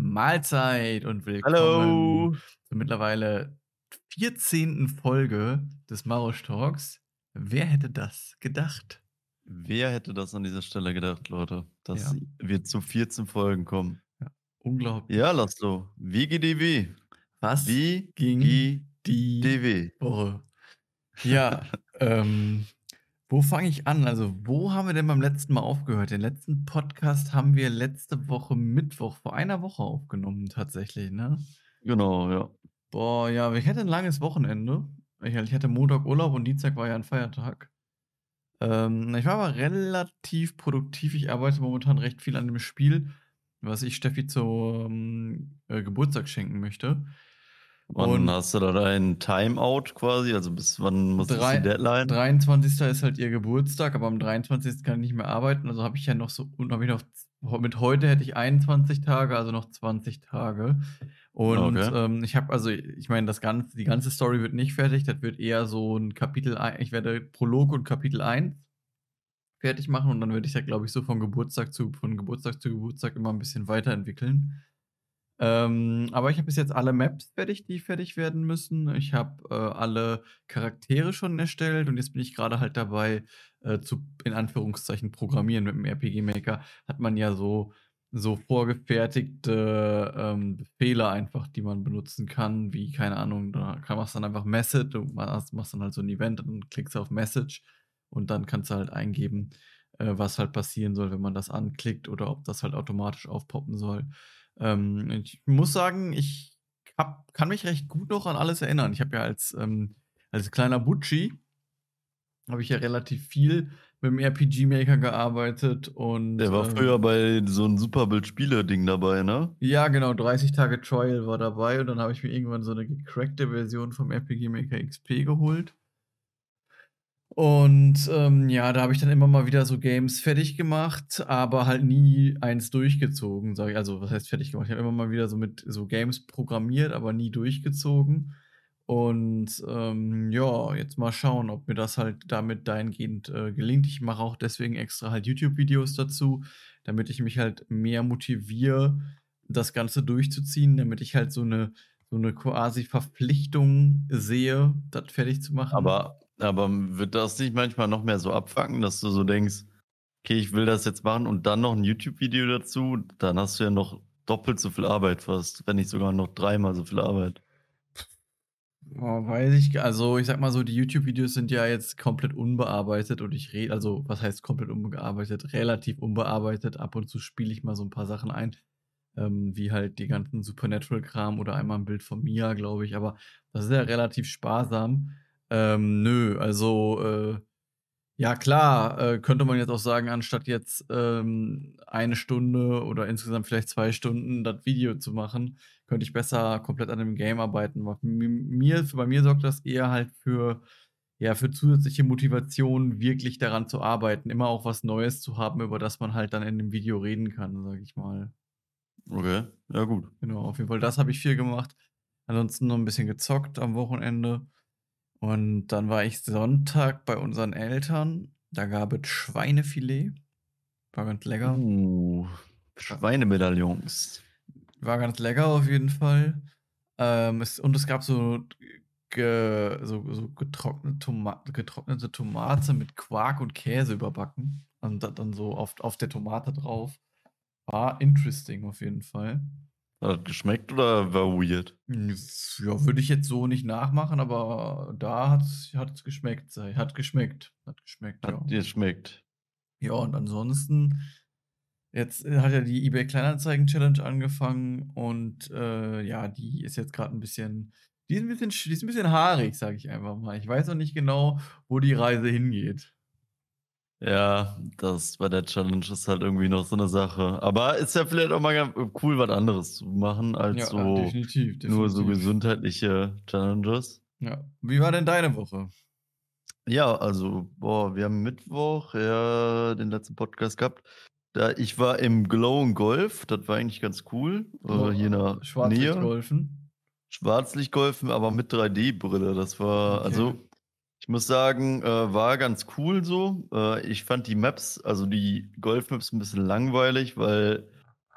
Mahlzeit und willkommen Hallo. zur mittlerweile 14. Folge des Marosch Talks. Wer hätte das gedacht? Wer hätte das an dieser Stelle gedacht, Leute, dass Ja. wir zu 14 Folgen kommen? Unglaublich. Ja, Laszlo. WGDW. Was Wie ging die Woche? Ja, ähm, wo fange ich an? Also, wo haben wir denn beim letzten Mal aufgehört? Den letzten Podcast haben wir letzte Woche Mittwoch, vor einer Woche aufgenommen, tatsächlich, ne? Genau, ja. Boah, ja, ich hatte ein langes Wochenende. Ich, ich hatte Montag Urlaub und Dienstag war ja ein Feiertag. Ähm, ich war aber relativ produktiv. Ich arbeite momentan recht viel an dem Spiel, was ich Steffi zum äh, Geburtstag schenken möchte. Wann Und- hast du da dein Timeout quasi? Also bis wann muss Drei- die Deadline? 23. ist halt ihr Geburtstag, aber am 23. kann ich nicht mehr arbeiten. Also habe ich ja noch so, und habe ich noch, mit heute hätte ich 21 Tage, also noch 20 Tage. Und Okay. ähm, ich habe, also ich meine, das ganze, die ganze Story wird nicht fertig. Das wird eher so ein Kapitel, ein- ich werde Prolog und Kapitel 1 fertig machen und dann werde ich ja, glaube ich, so von Geburtstag zu, von Geburtstag zu Geburtstag immer ein bisschen weiterentwickeln. Ähm, aber ich habe bis jetzt alle Maps fertig, die fertig werden müssen. Ich habe äh, alle Charaktere schon erstellt und jetzt bin ich gerade halt dabei, äh, zu, in Anführungszeichen, programmieren. Mit dem RPG Maker hat man ja so, so vorgefertigte ähm, Befehle einfach, die man benutzen kann, wie, keine Ahnung, da kann man dann einfach Message, du machst, machst dann halt so ein Event und klickst auf Message und dann kannst du halt eingeben, äh, was halt passieren soll, wenn man das anklickt oder ob das halt automatisch aufpoppen soll. Ähm, ich muss sagen, ich hab, kann mich recht gut noch an alles erinnern. Ich habe ja als, ähm, als kleiner Butschi habe ich ja relativ viel mit dem RPG-Maker gearbeitet und Der war ähm, früher bei so einem Superbild-Spiele-Ding dabei, ne? ja, genau, 30 Tage Trial war dabei und dann habe ich mir irgendwann so eine gecrackte Version vom RPG Maker XP geholt. Und ähm, ja, da habe ich dann immer mal wieder so Games fertig gemacht, aber halt nie eins durchgezogen, sage ich. Also, was heißt fertig gemacht? Ich habe immer mal wieder so mit so Games programmiert, aber nie durchgezogen. Und ähm, ja, jetzt mal schauen, ob mir das halt damit dahingehend äh, gelingt. Ich mache auch deswegen extra halt YouTube-Videos dazu, damit ich mich halt mehr motiviere, das Ganze durchzuziehen, damit ich halt so eine, so eine quasi Verpflichtung sehe, das fertig zu machen. Aber, aber wird das nicht manchmal noch mehr so abfacken, dass du so denkst, okay, ich will das jetzt machen und dann noch ein YouTube-Video dazu, dann hast du ja noch doppelt so viel Arbeit fast, wenn nicht sogar noch dreimal so viel Arbeit. Oh, weiß ich, also ich sag mal so, die YouTube-Videos sind ja jetzt komplett unbearbeitet und ich rede, also was heißt komplett unbearbeitet? Relativ unbearbeitet. Ab und zu spiele ich mal so ein paar Sachen ein, ähm, wie halt die ganzen Supernatural-Kram oder einmal ein Bild von Mia, glaube ich, aber das ist ja relativ sparsam. Ähm, nö, also äh, ja klar, äh, könnte man jetzt auch sagen, anstatt jetzt ähm, eine Stunde oder insgesamt vielleicht zwei Stunden das Video zu machen, könnte ich besser komplett an dem Game arbeiten. Aber mi- Mir, bei mir sorgt das eher halt für, ja, für zusätzliche Motivation, wirklich daran zu arbeiten, immer auch was Neues zu haben, über das man halt dann in dem Video reden kann, sag ich mal. Okay, ja gut. Genau, auf jeden Fall, das habe ich viel gemacht. Ansonsten noch ein bisschen gezockt am Wochenende. Und dann war ich Sonntag bei unseren Eltern. Da gab es Schweinefilet. War ganz lecker. Uh, Schweinemedaillons. War ganz lecker auf jeden Fall. Ähm, es, und es gab so, ge, so, so getrocknete, Toma getrocknete Tomate mit Quark und Käse überbacken. Und dann so auf, auf der Tomate drauf. War interesting auf jeden Fall. Hat geschmeckt oder war weird? Ja, würde ich jetzt so nicht nachmachen, aber da hat es geschmeckt. Hat geschmeckt. Hat geschmeckt, ja. Hat dir schmeckt? Ja, und ansonsten, jetzt äh, hat ja die eBay Kleinanzeigen Challenge angefangen und äh, ja, die ist jetzt gerade ein bisschen, die ist ein bisschen, sch- die ist ein bisschen haarig, sage ich einfach mal. Ich weiß noch nicht genau, wo die Reise hingeht. Ja, das bei der Challenge ist halt irgendwie noch so eine Sache. Aber ist ja vielleicht auch mal ganz cool, was anderes zu machen, als Ja, so definitiv, nur so definitiv. gesundheitliche Challenges. Ja. Wie war denn deine Woche? Ja, also, boah, wir haben Mittwoch ja den letzten Podcast gehabt. Da, ich war im Glow and Golf, das war eigentlich ganz cool. Äh, hier in der Nähe. Schwarzlichtgolfen. Schwarzlichtgolfen, aber mit 3D-Brille. Das war, Okay. also, ich muss sagen, äh, war ganz cool so. Äh, ich fand die Maps, also die Golf-Maps ein bisschen langweilig, weil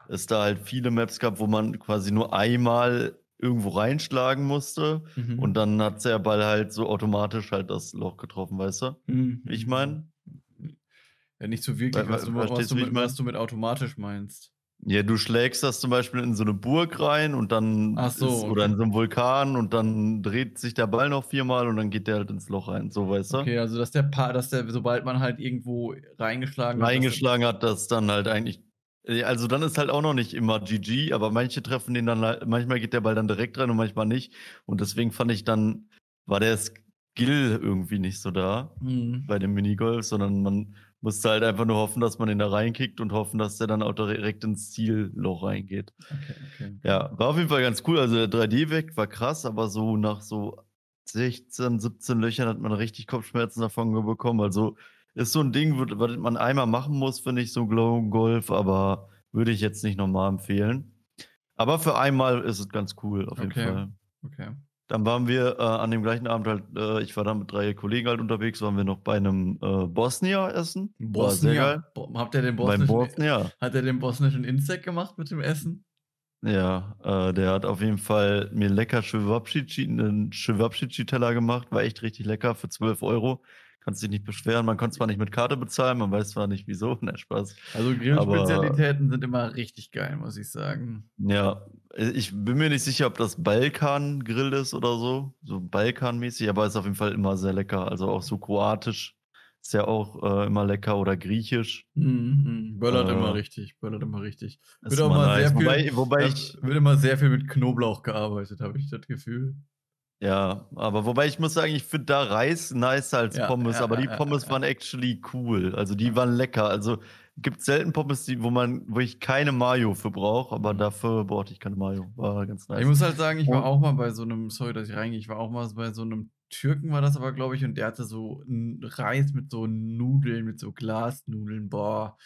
es da halt viele Maps gab, wo man quasi nur einmal irgendwo reinschlagen musste Mhm. und dann hat der Ball halt so automatisch halt das Loch getroffen, weißt du? Mhm. Ich meine? Ja, nicht so wirklich, Weil- was du, was, du mit, was du mit automatisch meinst. Ja, du schlägst das zum Beispiel in so eine Burg rein und dann Ach so, ist, oder okay. in so einem Vulkan und dann dreht sich der Ball noch viermal und dann geht der halt ins Loch rein, so weißt du? Okay, also dass der Pa- dass der, sobald man halt irgendwo reingeschlagen hat. reingeschlagen hat, das dann halt eigentlich. Ja, Also dann ist halt auch noch nicht immer GG, aber manche treffen den dann halt, manchmal geht der Ball dann direkt rein und manchmal nicht. Und deswegen fand ich dann, war der Skill irgendwie nicht so da Mhm. bei dem Minigolf, sondern man musste halt einfach nur hoffen, dass man den da reinkickt und hoffen, dass der dann auch direkt ins Zielloch reingeht. Okay, okay. Ja, war auf jeden Fall ganz cool. Also der 3D-Weg war krass, aber so nach so 16, 17 Löchern hat man richtig Kopfschmerzen davon bekommen. Also ist so ein Ding, was man einmal machen muss, finde ich, so Glow Golf, aber würde ich jetzt nicht nochmal empfehlen. Aber für einmal ist es ganz cool, auf jeden Okay. Fall. okay. Dann waren wir äh, an dem gleichen Abend halt, äh, ich war da mit drei Kollegen halt unterwegs, waren wir noch bei einem äh, Bosnier essen. Bosnier. geil. Bo habt ihr den bosnischen, Bosnier. hat er den bosnischen Insekt gemacht mit dem Essen? Ja, äh, der hat auf jeden Fall mir lecker Cevapcici, einen Cevapcici-Teller gemacht. War echt richtig lecker für 12 Euro. Kannst dich nicht beschweren. Man konnte zwar nicht mit Karte bezahlen, man weiß zwar nicht wieso. Ne, Spaß. Also Grillspezialitäten sind immer richtig geil, muss ich sagen. Ja, ich bin mir nicht sicher, ob das Balkan-Grill ist oder so. So Balkan-mäßig, aber ist auf jeden Fall immer sehr lecker. Also auch so kroatisch ist ja auch äh, immer lecker oder griechisch. Mhm. Böllert Äh, immer richtig, böllert immer richtig. Wird immer mal sehr viel, Wobei, wobei ich, wird immer sehr viel mit Knoblauch gearbeitet, habe ich das Gefühl. Ja, aber wobei ich muss sagen, ich finde da Reis nicer als Ja, Pommes, ja, aber die Pommes waren actually cool. Also die waren lecker. Also gibt selten Pommes, die, wo man, wo ich keine Mayo für brauche, aber dafür brauchte ich keine Mayo. War ganz nice. Ich muss halt sagen, ich war auch mal bei so einem, sorry, dass ich reingehe, ich war auch mal bei so einem Türken, war das aber, glaube ich, und der hatte so einen Reis mit so Nudeln, mit so Glasnudeln. Boah,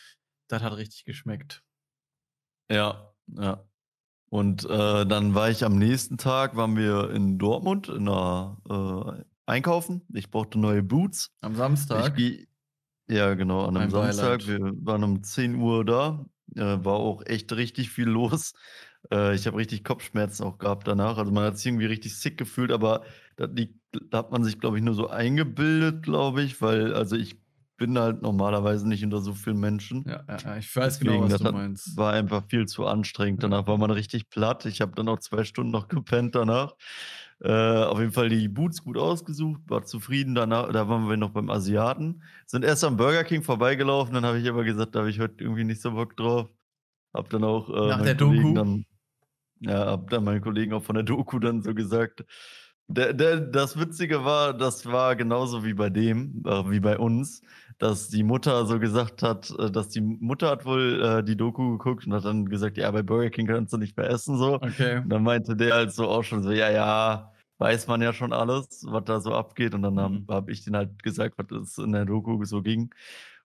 das hat richtig geschmeckt. Ja, ja. Und äh, dann war ich am nächsten Tag, waren wir in Dortmund in einer, äh, einkaufen. Ich brauchte neue Boots. Am Ich Samstag. geh, ja, genau, an einem Mein Samstag. Wir waren um 10 Uhr da. Äh, war auch echt richtig viel los. Äh, ich habe richtig Kopfschmerzen auch gehabt danach. Also man hat sich irgendwie richtig sick gefühlt, aber das liegt, da hat man sich, glaube ich, nur so eingebildet, glaube ich, weil, also ich bin halt normalerweise nicht unter so vielen Menschen. Ja, ja, ich weiß Deswegen, genau, was du meinst. War einfach viel zu anstrengend. Danach war man richtig platt. Ich habe dann auch zwei Stunden noch gepennt danach. Äh, auf jeden Fall die Boots gut ausgesucht, war zufrieden. Danach, da waren wir noch beim Asiaten. Sind erst am Burger King vorbeigelaufen, dann habe ich aber gesagt, da habe ich heute irgendwie nicht so Bock drauf. Hab dann auch äh, Nach der Kollegen Doku? Dann, ja, hab dann meinen Kollegen auch von der Doku dann so gesagt. Der, der, das Witzige war, das war genauso wie bei dem, äh, wie bei uns, dass die Mutter so gesagt hat, äh, dass die Mutter hat wohl äh, die Doku geguckt und hat dann gesagt, ja, bei Burger King kannst du nicht mehr essen so. Okay. Und dann meinte der halt so auch schon so, ja, ja, weiß man ja schon alles, was da so abgeht. Und dann habe Mhm. hab ich den halt gesagt, was es in der Doku so ging.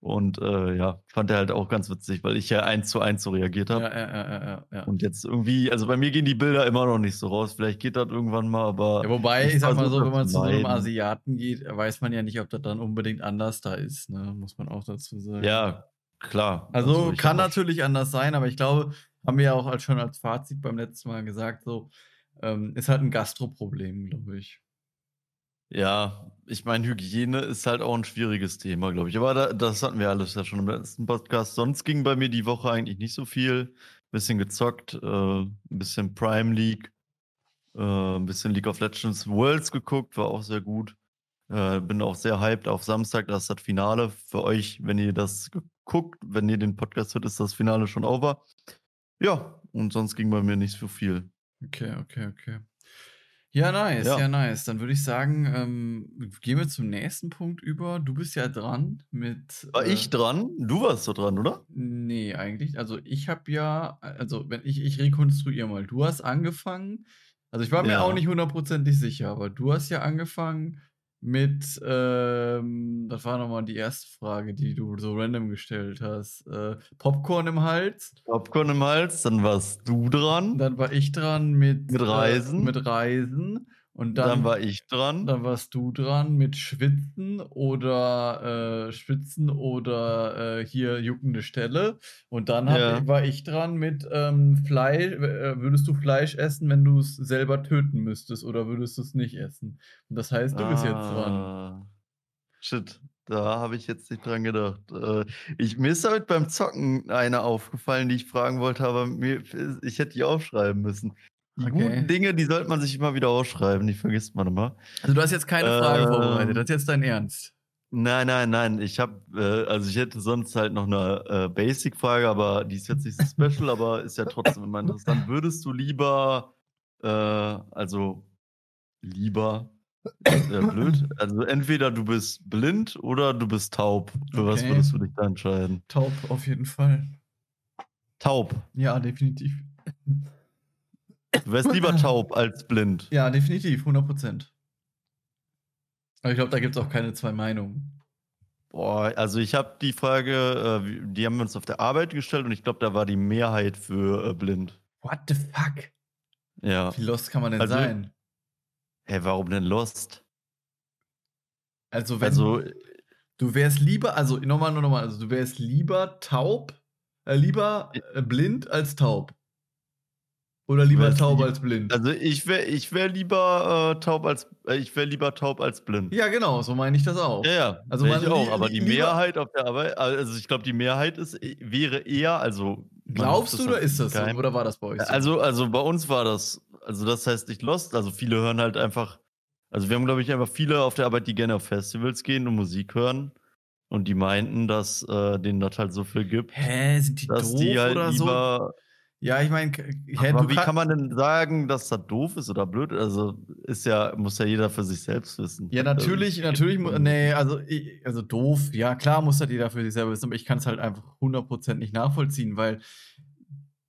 Und äh, ja, fand er halt auch ganz witzig, weil ich ja eins zu eins so reagiert habe. ja, ja, ja, ja, ja. Und jetzt irgendwie, also bei mir gehen die Bilder immer noch nicht so raus. Vielleicht geht das irgendwann mal, aber. Ja, wobei, ich sag mal so, wenn man zu so einem. Asiaten geht, weiß man ja nicht, ob das dann unbedingt anders da ist, ne? Muss man auch dazu sagen. Ja, klar. Also ich kann natürlich anders sein, aber ich glaube, haben wir ja auch als, schon als Fazit beim letzten Mal gesagt, so, ähm, ist halt ein Gastroproblem, glaube ich. Ja, ich meine, Hygiene ist halt auch ein schwieriges Thema, glaube ich. Aber da, das hatten wir alles ja schon im letzten Podcast. Sonst ging bei mir die Woche eigentlich nicht so viel. Bisschen gezockt, äh, ein bisschen Prime League, äh, ein bisschen League of Legends Worlds geguckt, war auch sehr gut. Äh, bin auch sehr hyped auf Samstag, das ist das Finale. Für euch, wenn ihr das guckt, wenn ihr den Podcast hört, ist das Finale schon over. Ja, und sonst ging bei mir nicht so viel. Okay, okay, okay. Ja, nice, ja, Ja. nice. Dann würde ich sagen, ähm, gehen wir zum nächsten Punkt über. Du bist ja dran mit. War äh, ich dran? Du warst so dran, oder? Nee, eigentlich. Also ich habe ja, also wenn ich, ich rekonstruiere mal, du hast angefangen, also ich war mir Ja. auch nicht hundertprozentig sicher, aber du hast ja angefangen mit, ähm, das war nochmal die erste Frage, die du so random gestellt hast. Äh, Popcorn im Hals. Popcorn im Hals, dann warst du dran. Dann war ich dran mit, Mit äh, Reisen. mit Reisen. Und Dann, dann, war ich dran. dann warst du dran mit Schwitzen oder äh, Schwitzen oder äh, hier juckende Stelle. Und dann Ja. war ich dran mit ähm, Fleisch. Äh, würdest du Fleisch essen, wenn du es selber töten müsstest oder würdest du es nicht essen? Und das heißt, du bist jetzt dran. Ah. Shit, da habe ich jetzt nicht dran gedacht. Äh, ich, mir ist damit beim Zocken eine aufgefallen, die ich fragen wollte, aber mir, ich hätte die aufschreiben müssen. Die Okay. guten Dinge, die sollte man sich immer wieder aufschreiben, die vergisst man immer. Also du hast jetzt keine Frage Ähm, vorbereitet. Das ist jetzt dein Ernst. Nein, nein, nein. Ich habe, äh, also ich hätte sonst halt noch eine äh, Basic-Frage, aber die ist jetzt nicht so special, aber ist ja trotzdem immer interessant. Würdest du lieber, äh, also lieber, äh, blöd, also entweder du bist blind oder du bist taub. Für was Okay. würdest du dich da entscheiden? Taub auf jeden Fall. Taub. Ja, definitiv. Du wärst lieber taub als blind. Ja, definitiv, 100 Prozent. Aber ich glaube, da gibt es auch keine zwei Meinungen. Boah, also ich habe die Frage, äh, die haben wir uns auf der Arbeit gestellt und ich glaube, da war die Mehrheit für äh, blind. What the fuck? Ja. Wie lost kann man denn Also, sein? Hä, warum denn Lost? Also, wenn Also, du wärst lieber, also nochmal, nur nochmal, also du wärst lieber taub, äh, lieber äh, blind als taub. Oder lieber taub als blind. Also ich wäre ich wär lieber äh, taub als äh, ich wäre lieber taub als blind. ja, genau, so meine ich das auch. ja, ja Also ich auch, li- aber die lieber- Mehrheit auf der Arbeit, also ich glaube die Mehrheit ist äh, wäre eher, also Glaubst du oder ist das so? Oder war das bei euch so? Also also bei uns war das, also das heißt nicht Lost, also viele hören halt einfach, also wir haben glaube ich einfach viele auf der Arbeit, die gerne auf Festivals gehen und Musik hören und die meinten, dass äh, denen das halt so viel gibt, Hä, sind die dass doof die halt oder so? Ja, ich meine, hä, Aber wie kann- man denn sagen, dass das doof ist oder blöd? Also ist ja, muss ja jeder für sich selbst wissen. Ja, natürlich, es natürlich, nee, also, ich, also doof, ja, klar muss das jeder für sich selber wissen, aber ich kann es halt einfach 100% nicht nachvollziehen, weil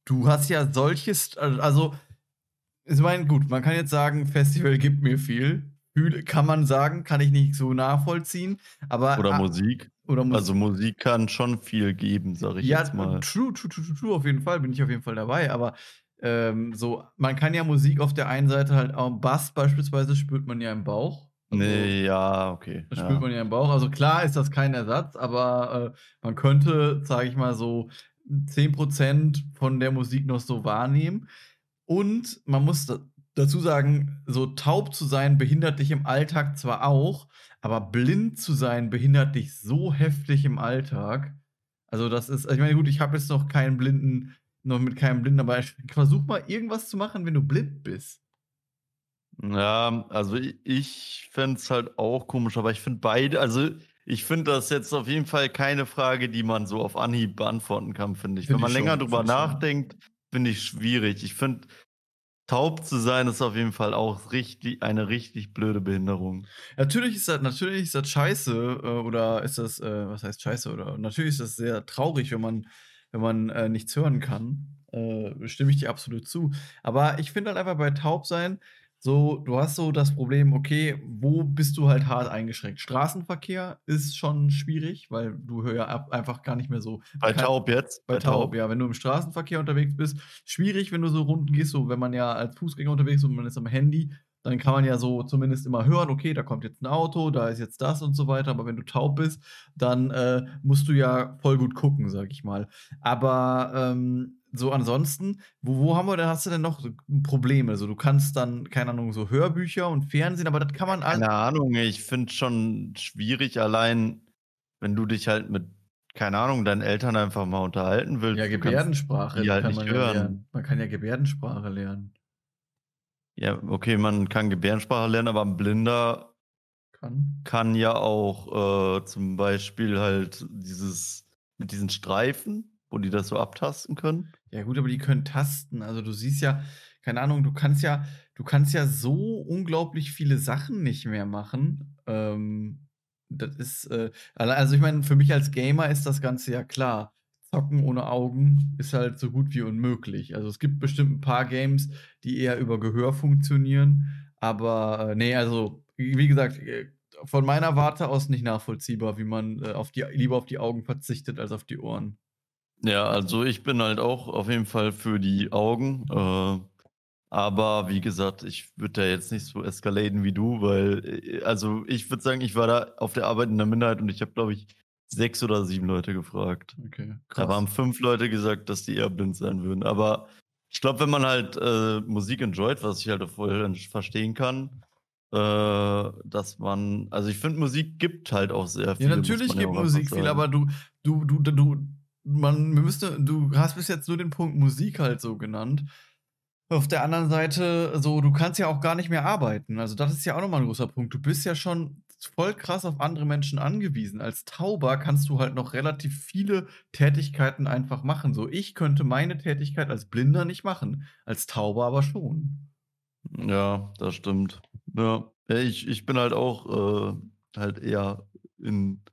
du hast ja solches, also, ich meine, gut, man kann jetzt sagen, Festival gibt mir viel, kann man sagen, kann ich nicht so nachvollziehen, aber. Oder Musik. Musik. Also Musik kann schon viel geben, sag ich ja, jetzt mal. true, true, true, true, true, auf jeden Fall, bin ich auf jeden Fall dabei, aber ähm, so, man kann ja Musik auf der einen Seite halt auch, Bass beispielsweise spürt man ja im Bauch. Also, Nee, ja, okay. Das ja. spürt man ja im Bauch. Also klar ist das kein Ersatz, aber äh, man könnte, sage ich mal so, 10% von der Musik noch so wahrnehmen. Und man muss da, dazu sagen, so taub zu sein behindert dich im Alltag zwar auch, aber blind zu sein behindert dich so heftig im Alltag. Also das ist, ich meine, gut, ich habe jetzt noch keinen Blinden, noch mit keinem Blinden, aber ich versuch mal irgendwas zu machen, wenn du blind bist. Ja, also ich, ich fände es halt auch komisch, aber ich finde beide, also ich finde das jetzt auf jeden Fall keine Frage, die man so auf Anhieb beantworten kann, finde ich. Find Wenn man ich länger schon, drüber nachdenkt, finde ich schwierig. Ich finde, taub zu sein ist auf jeden Fall auch richtig, eine richtig blöde Behinderung. Natürlich ist das, natürlich ist das scheiße, äh, oder ist das, äh, was heißt scheiße, oder natürlich ist das sehr traurig, wenn man, wenn man äh, nichts hören kann. Stimme ich dir absolut zu. Aber ich finde halt einfach bei Taubsein, so, du hast so das Problem, okay, wo bist du halt hart eingeschränkt? Straßenverkehr ist schon schwierig, weil du ja ab- einfach gar nicht mehr so. Bei kann- taub jetzt? bei Taub, ja. Wenn du im Straßenverkehr unterwegs bist, schwierig, wenn du so Runden gehst, so wenn man ja als Fußgänger unterwegs ist und man ist am Handy, dann kann man ja so zumindest immer hören, okay, da kommt jetzt ein Auto, da ist jetzt das und so weiter. Aber wenn du taub bist, dann äh, musst du ja voll gut gucken, sag ich mal. Aber ähm, so ansonsten, wo, wo haben wir denn, hast du denn noch so Probleme? Also du kannst dann, keine Ahnung, so Hörbücher und Fernsehen, aber das kann man alles. Keine Ahnung, ich finde schon schwierig, allein wenn du dich halt mit, keine Ahnung, deinen Eltern einfach mal unterhalten willst. Ja, Gebärdensprache die halt kann nicht man ja hören. lernen. Man kann ja Gebärdensprache lernen. Ja, okay, man kann Gebärdensprache lernen, aber ein Blinder Kann. kann ja auch äh, zum Beispiel halt dieses mit diesen Streifen, wo die das so abtasten können. Ja, gut, aber die können tasten. Also du siehst ja, keine Ahnung, du kannst ja, du kannst ja so unglaublich viele Sachen nicht mehr machen. Ähm, das ist, äh, also ich meine, für mich als Gamer ist das Ganze ja klar. Zocken ohne Augen ist halt so gut wie unmöglich. Also es gibt bestimmt ein paar Games, die eher über Gehör funktionieren. Aber äh, nee, also wie gesagt, äh, von meiner Warte aus nicht nachvollziehbar, wie man äh, auf die, lieber auf die Augen verzichtet als auf die Ohren. Ja, also ich bin halt auch auf jeden Fall für die Augen. Äh, Aber wie gesagt, ich würde da jetzt nicht so eskalieren wie du, weil, äh, also ich würde sagen, ich war da auf der Arbeit in der Minderheit und ich habe, glaube ich, sechs oder sieben Leute gefragt. Okay, Da haben fünf Leute gesagt, dass die eher blind sein würden. Aber ich glaube, wenn man halt äh, Musik enjoyt, was ich halt voll verstehen kann, äh, dass man, also ich finde, Musik gibt halt auch sehr viel. Ja, natürlich gibt Musik viel, aber du, du, du, du, man müsste, du hast bis jetzt nur den Punkt Musik halt so genannt. Auf der anderen Seite, so, du kannst ja auch gar nicht mehr arbeiten. Also, das ist ja auch nochmal ein großer Punkt. Du bist ja schon voll krass auf andere Menschen angewiesen. Als Tauber kannst du halt noch relativ viele Tätigkeiten einfach machen. So, ich könnte meine Tätigkeit als Blinder nicht machen, als Tauber aber schon. Ja, das stimmt. Ja, ich, ich bin halt auch äh, halt eher in.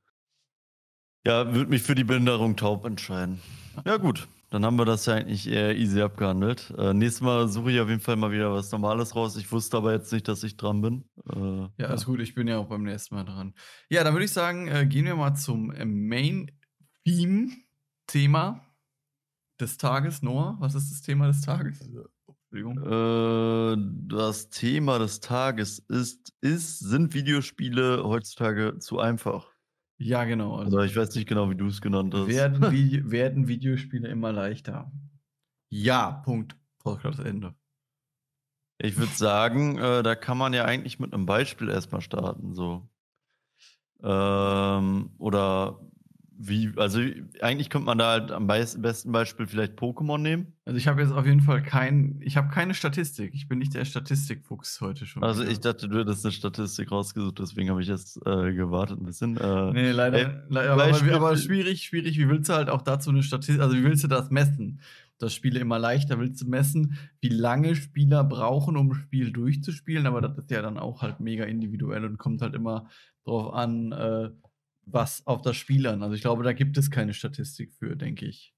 Ja, würde mich für die Behinderung taub entscheiden. Ja, gut. Dann haben wir das ja eigentlich eher easy abgehandelt. Äh, nächstes Mal suche ich auf jeden Fall mal wieder was Normales raus. Ich wusste aber jetzt nicht, dass ich dran bin. Äh, ja, alles gut. Ich bin ja auch beim nächsten Mal dran. Ja, dann würde ich sagen, äh, gehen wir mal zum äh, Main-Theme-Thema des Tages. Noah, was ist das Thema des Tages? Entschuldigung. Äh, das Thema des Tages ist, ist, sind Videospiele heutzutage zu einfach? Ja, genau. Also, ich weiß nicht genau, wie du es genannt hast. Werden, Vi werden Videospiele immer leichter? Ja, Punkt. Podcast Ende. Ich würde sagen, äh, da kann man ja eigentlich mit einem Beispiel erstmal starten. So. Ähm, oder wie, also eigentlich könnte man da halt am besten Beispiel vielleicht Pokémon nehmen. Also ich habe jetzt auf jeden Fall kein, ich habe keine Statistik. Ich bin nicht der Statistikfuchs heute schon. Also ich dachte, du hättest eine Statistik rausgesucht, deswegen habe ich jetzt äh, gewartet ein bisschen. Äh, nee, leider. Äh, leider aber, aber, schwierig, schwierig. Wie willst du halt auch dazu eine Statistik, also wie willst du das messen? Das Spiele immer leichter willst du messen, wie lange Spieler brauchen, um ein Spiel durchzuspielen, aber das ist ja dann auch halt mega individuell und kommt halt immer drauf an, äh, was auf das Spiel an. Also ich glaube, da gibt es keine Statistik für, denke ich.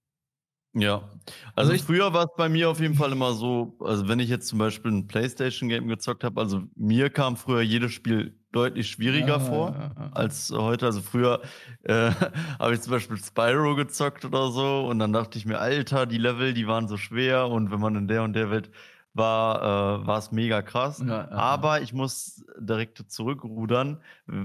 Ja, also, also ich, früher war es bei mir auf jeden Fall immer so, also wenn ich jetzt zum Beispiel ein Playstation-Game gezockt habe, also mir kam früher jedes Spiel deutlich schwieriger ah, vor ah, ah, als heute. Also früher äh, habe ich zum Beispiel Spyro gezockt oder so und dann dachte ich mir, Alter, die Level, die waren so schwer und wenn man in der und der Welt war äh, es mega krass. Ja, ja, Aber ich muss direkt zurückrudern.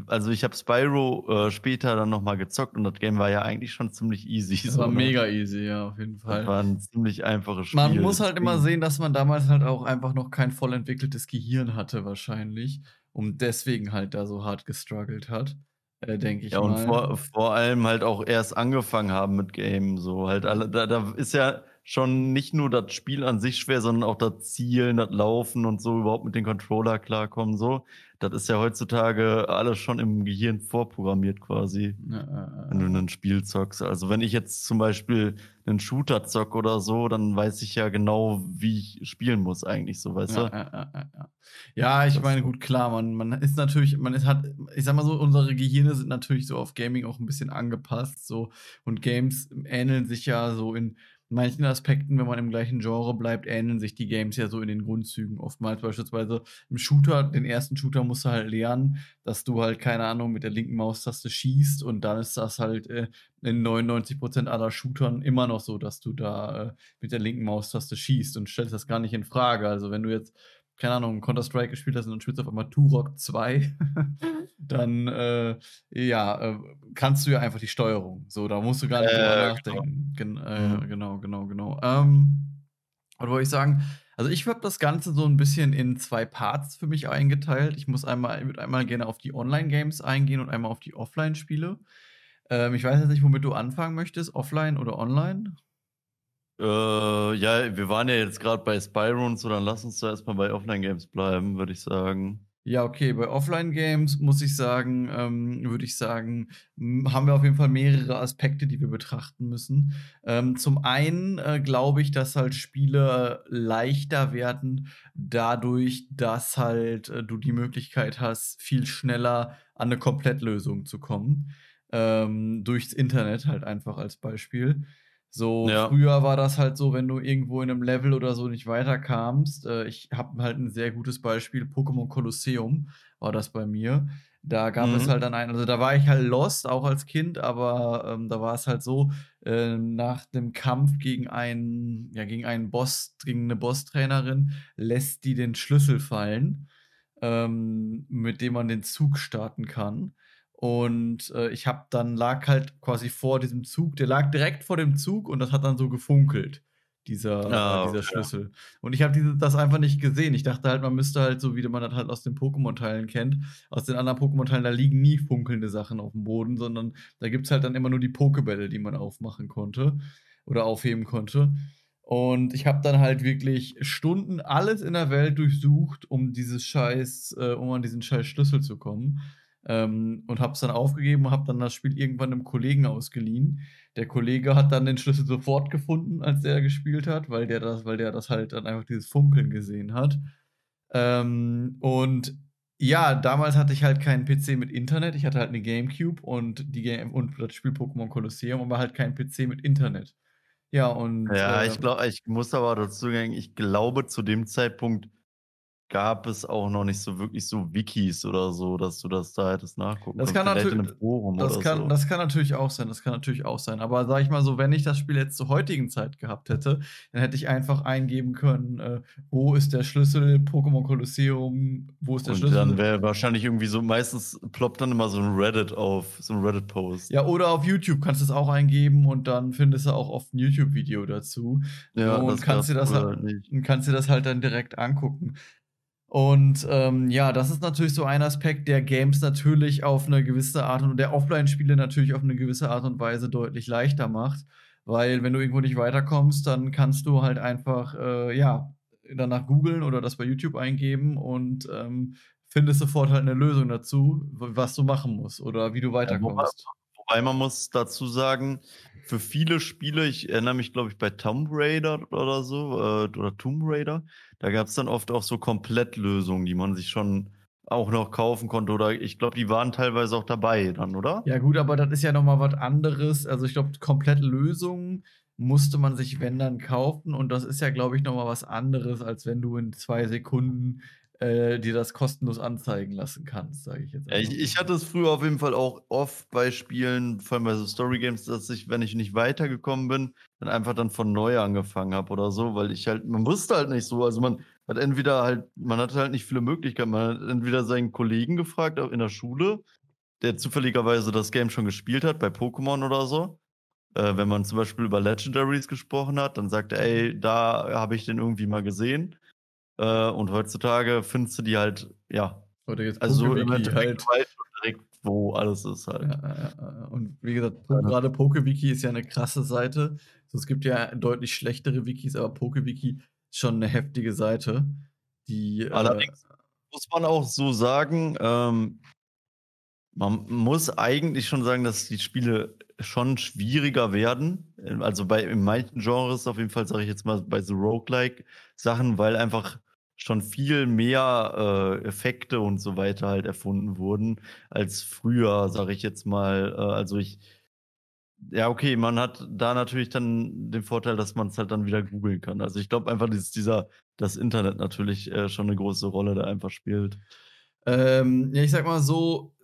Also ich habe Spyro äh, später dann nochmal gezockt und das Game war ja eigentlich schon ziemlich easy. Das so, war ne? mega easy, ja, auf jeden Fall. Das war ein ziemlich einfaches Spiel. Man muss halt immer sehen, dass man damals halt auch einfach noch kein voll entwickeltes Gehirn hatte wahrscheinlich. Und deswegen halt da so hart gestruggelt hat. Äh, denke ich ja, mal. und vor, vor allem halt auch erst angefangen haben mit Game. So halt alle, da, da ist ja schon nicht nur das Spiel an sich schwer, sondern auch das Zielen, das Laufen und so überhaupt mit dem Controller klarkommen. So, das ist ja heutzutage alles schon im Gehirn vorprogrammiert quasi, ja, wenn du ein Spiel zockst. Also wenn ich jetzt zum Beispiel einen Shooter zock oder so, dann weiß ich ja genau, wie ich spielen muss eigentlich, so weißt ja, du? Ja, ja, ja. ich meine, gut, klar, man, man ist natürlich, man ist, hat, ich sag mal so, unsere Gehirne sind natürlich so auf Gaming auch ein bisschen angepasst, so und Games ähneln sich ja so in manchen Aspekten, wenn man im gleichen Genre bleibt, ähneln sich die Games ja so in den Grundzügen. Oftmals beispielsweise im Shooter, den ersten Shooter musst du halt lernen, dass du halt, keine Ahnung, mit der linken Maustaste schießt und dann ist das halt äh, in 99% aller Shootern immer noch so, dass du da äh, mit der linken Maustaste schießt und stellst das gar nicht in Frage. Also wenn du jetzt keine Ahnung, Counter-Strike gespielt hast und dann spielst du auf einmal Turok 2, dann äh, ja, äh, kannst du ja einfach die Steuerung. So, da musst du gar nicht äh, drüber nachdenken. Genau, Gen äh, mhm. genau, genau. genau. Ähm, was wollte ich sagen? Also ich habe das Ganze so ein bisschen in zwei Parts für mich eingeteilt. Ich muss einmal, ich würde einmal gerne auf die Online-Games eingehen und einmal auf die Offline-Spiele. Ähm, ich weiß jetzt nicht, womit du anfangen möchtest, offline oder online. Äh, ja, wir waren ja jetzt gerade bei Spyro und so, dann lass uns da erstmal bei Offline-Games bleiben, würde ich sagen. Ja, okay, bei Offline-Games muss ich sagen, ähm, würde ich sagen, haben wir auf jeden Fall mehrere Aspekte, die wir betrachten müssen. Ähm, zum einen äh, glaube ich, dass halt Spiele leichter werden, dadurch, dass halt äh, du die Möglichkeit hast, viel schneller an eine Komplettlösung zu kommen. Ähm, durchs Internet halt einfach als Beispiel. So, ja. früher war das halt so, wenn du irgendwo in einem Level oder so nicht weiterkamst. Äh, ich habe halt ein sehr gutes Beispiel, Pokémon Colosseum war das bei mir. Da gab es Mhm. halt dann einen also, da war ich halt lost, auch als Kind, aber, ähm, da war es halt so, äh, nach dem Kampf gegen einen ja, gegen einen Boss gegen 'ne Bosstrainerin lässt die den Schlüssel fallen, ähm, mit dem man den Zug starten kann. Und, äh, ich habe dann lag halt quasi vor diesem Zug der lag direkt vor dem Zug und das hat dann so gefunkelt, dieser Ah, äh, dieser okay. Schlüssel. Und ich habe das einfach nicht gesehen. Ich dachte halt, man müsste halt so, wie man das halt aus den Pokémon-Teilen kennt aus den anderen Pokémon-Teilen, da liegen nie funkelnde Sachen aufm Boden, sondern da gibt's halt dann immer nur die Pokébälle, die man aufmachen konnte oder aufheben konnte. Und ich habe dann halt wirklich Stunden alles in der Welt durchsucht, um dieses scheiß äh, um an diesen scheiß Schlüssel zu kommen, ähm, und habe es dann aufgegeben und habe dann das Spiel irgendwann 'nem Kollegen ausgeliehen. Der Kollege hat dann den Schlüssel sofort gefunden, als der gespielt hat, weil der das weil der das halt dann einfach dieses Funkeln gesehen hat. Ähm, und ja, damals hatte ich halt keinen PC mit Internet. Ich hatte halt 'ne Gamecube und die Game und das Spiel Pokémon Colosseum, aber halt keinen PC mit Internet. Ja, und, Ja, ich ähm glau ich muss aber dazu sagen, ich glaube, zu dem Zeitpunkt gab es auch noch nicht so wirklich so Wikis oder so, dass du das da hättest nachgucken Das kann Vielleicht in natür 'nem Forum das kann so. das kann natürlich auch sein das kann natürlich auch sein. Aber sage ich mal so, wenn ich das Spiel jetzt zur heutigen Zeit gehabt hätte, dann hätte ich einfach eingeben können, äh: „Wo ist der Schlüssel? Pokémon Colosseum, wo ist der Und Schlüssel?“ dann wäre wahrscheinlich irgendwie so meistens ploppt dann immer so 'n Reddit auf, so 'n Reddit-Post. Ja, oder auf YouTube kannst du's auch eingeben und dann findest du auch oft 'n YouTube-Video dazu Ja, und das kannst dir das halt kannst dir das halt dann direkt angucken. Und, ähm, ja, das ist natürlich so ein Aspekt, der Games natürlich auf 'ne gewisse Art und der Offline-Spiele natürlich auf 'ne gewisse Art und Weise deutlich leichter macht, weil wenn du irgendwo nicht weiterkommst, dann kannst du halt einfach, äh, ja, danach googeln oder das bei YouTube eingeben und, ähm, findest sofort halt 'ne Lösung dazu, was du machen musst oder wie du Ja, wobei weiterkommst. wobei man muss dazu sagen, für viele Spiele ich erinnere mich, glaube ich, bei Tomb Raider oder so, äh, oder Tomb Raider, da gab's dann oft auch so Komplettlösungen, die man sich schon auch noch kaufen konnte oder ich glaube, die waren teilweise auch dabei dann, oder? Ja gut, aber das ist ja noch mal was anderes. Also, ich glaube, Komplettlösungen musste man sich, wenn dann, kaufen und das ist ja, glaube ich, noch mal was anderes, als wenn du in 2 Sekunden, äh, dir das kostenlos anzeigen lassen kannst, sage ich jetzt Ja, ich ich hatte es früher auf jeden Fall auch oft bei Spielen, vor allem bei so Story-Games, dass ich, wenn ich nicht weitergekommen bin, dann einfach dann von neu angefangen habe oder so, weil ich halt man wusste halt nicht so. Also, man hat entweder halt man hatte halt nicht viele Möglichkeiten. Man hat entweder seinen Kollegen gefragt, auch in der Schule, der zufälligerweise das Game schon gespielt hat, bei Pokémon oder so. Äh, wenn man zum Beispiel über Legendaries gesprochen hat, dann sagt er: „Ey, da habe ich den irgendwie mal gesehen.“ Äh, und heutzutage findest du die halt, ja Oder jetzt also, im PokeWiki Endeffekt halt. direkt, wo alles ist Ja, halt. ja, ja, ja. Und wie gesagt, po grade PokeWiki ist ja 'ne krasse Seite. So, es gibt ja deutlich schlechtere Wikis, aber PokeWiki ist schon 'ne heftige Seite, die, äh Allerdings muss man auch so sagen, ähm man muss eigentlich schon sagen, dass die Spiele schon schwieriger werden. Also, bei in manchen Genres auf jeden Fall, sage ich jetzt mal, bei so Roguelike-Sachen, weil einfach schon viel mehr, äh, Effekte und so weiter halt erfunden wurden als früher, sage ich jetzt mal. Äh, also, ich ja, okay, man hat da natürlich dann den Vorteil, dass man's halt dann wieder googeln kann. Also, ich glaube einfach, dass dieser das Internet natürlich, äh, schon 'ne große Rolle da einfach spielt. Ähm, ja, ich sage mal so,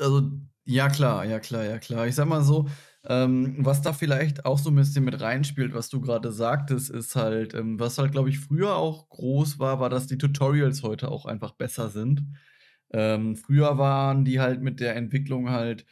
also ja klar, ja klar, ja klar. Ich sage mal so, ähm, was da vielleicht auch so 'n bisschen mit reinspielt, was du grade sagtest, ist halt, ähm was halt, glaube ich, früher auch groß war, war, dass die Tutorials heute auch einfach besser sind. Ähm, früher waren die halt mit der Entwicklung halt,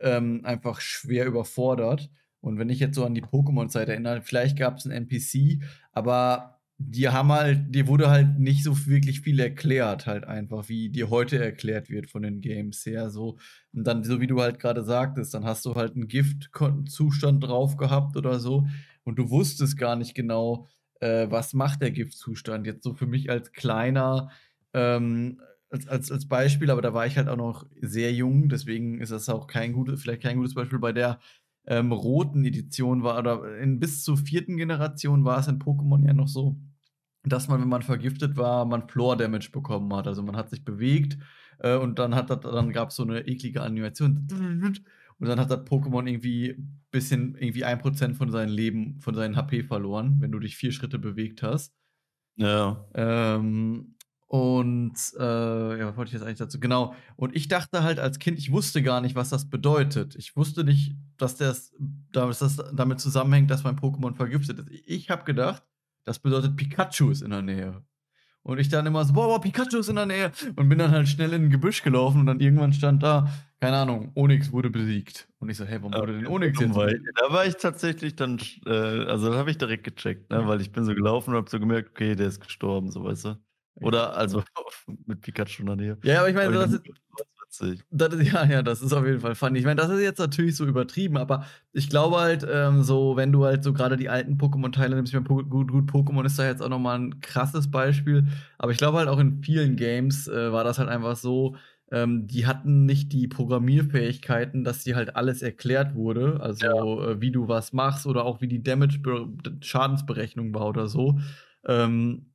ähm, einfach schwer überfordert. Und wenn ich jetzt so an die Pokémon-Zeit erinnere, vielleicht gab's 'n NPC, aber die haben halt dir wurde halt nicht so wirklich viel erklärt halt einfach, wie dir heute erklärt wird von den Games her so. Und dann, so wie du halt grade sagtest, dann hast du halt 'n Gift-Kon Zustand drauf gehabt oder so und du wusstest gar nicht genau, äh, was macht der Giftzustand jetzt so für mich als Kleiner, ähm, als als als Beispiel, aber da war ich halt auch noch sehr jung, deswegen ist das auch kein gutes vielleicht kein gutes Beispiel. Bei der, ähm, roten Edition war oder in bis zur 4. Generation war es in Pokémon ja noch so, dass man, wenn man vergiftet war, man Floor Damage bekommen hat. Also, man hat sich bewegt, äh, und dann hat das dann gab's so 'ne eklige Animation und dann hat das Pokémon irgendwie bisschen irgendwie 1 % von seinem Leben von seinen HP verloren, wenn du dich 4 Schritte bewegt hast. Ja. Ähm, Und äh, ja, was wollte ich jetzt eigentlich dazu? Genau. Und ich dachte halt als Kind, ich wusste gar nicht, was das bedeutet. Ich wusste nicht, dass das, dass das damit zusammenhängt, dass mein Pokémon vergiftet ist. Ich habe gedacht, das bedeutet, Pikachu ist in der Nähe. Und ich dann immer so, boah, boah, Pikachu ist in der Nähe. Und bin dann halt schnell in ein Gebüsch gelaufen und dann irgendwann stand da, keine Ahnung, Onyx wurde besiegt. Und ich so, hey, warum wurde denn Onyx jetzt besiegt? Da war ich tatsächlich dann, äh, also da habe ich direkt gecheckt, ne? weil ich bin so gelaufen und habe so gemerkt, okay, der ist gestorben, so weißt du. Oder also mit Pikachu in der Nähe. Ja, aber ich meine, das ist. Das ist, ja, ja, das ist auf jeden Fall funny. Ich meine, das ist jetzt natürlich so übertrieben, aber ich glaube halt, ähm, so, wenn du halt so gerade die alten Pokémon-Teile nimmst, ich meine, gut, gut, Pokémon ist da jetzt auch nochmal ein krasses Beispiel, aber ich glaube halt auch in vielen Games äh, war das halt einfach so, ähm, die hatten nicht die Programmierfähigkeiten, dass dir halt alles erklärt wurde, also ja. äh, wie du was machst oder auch wie die Damage-Schadensberechnung war oder so. Ähm,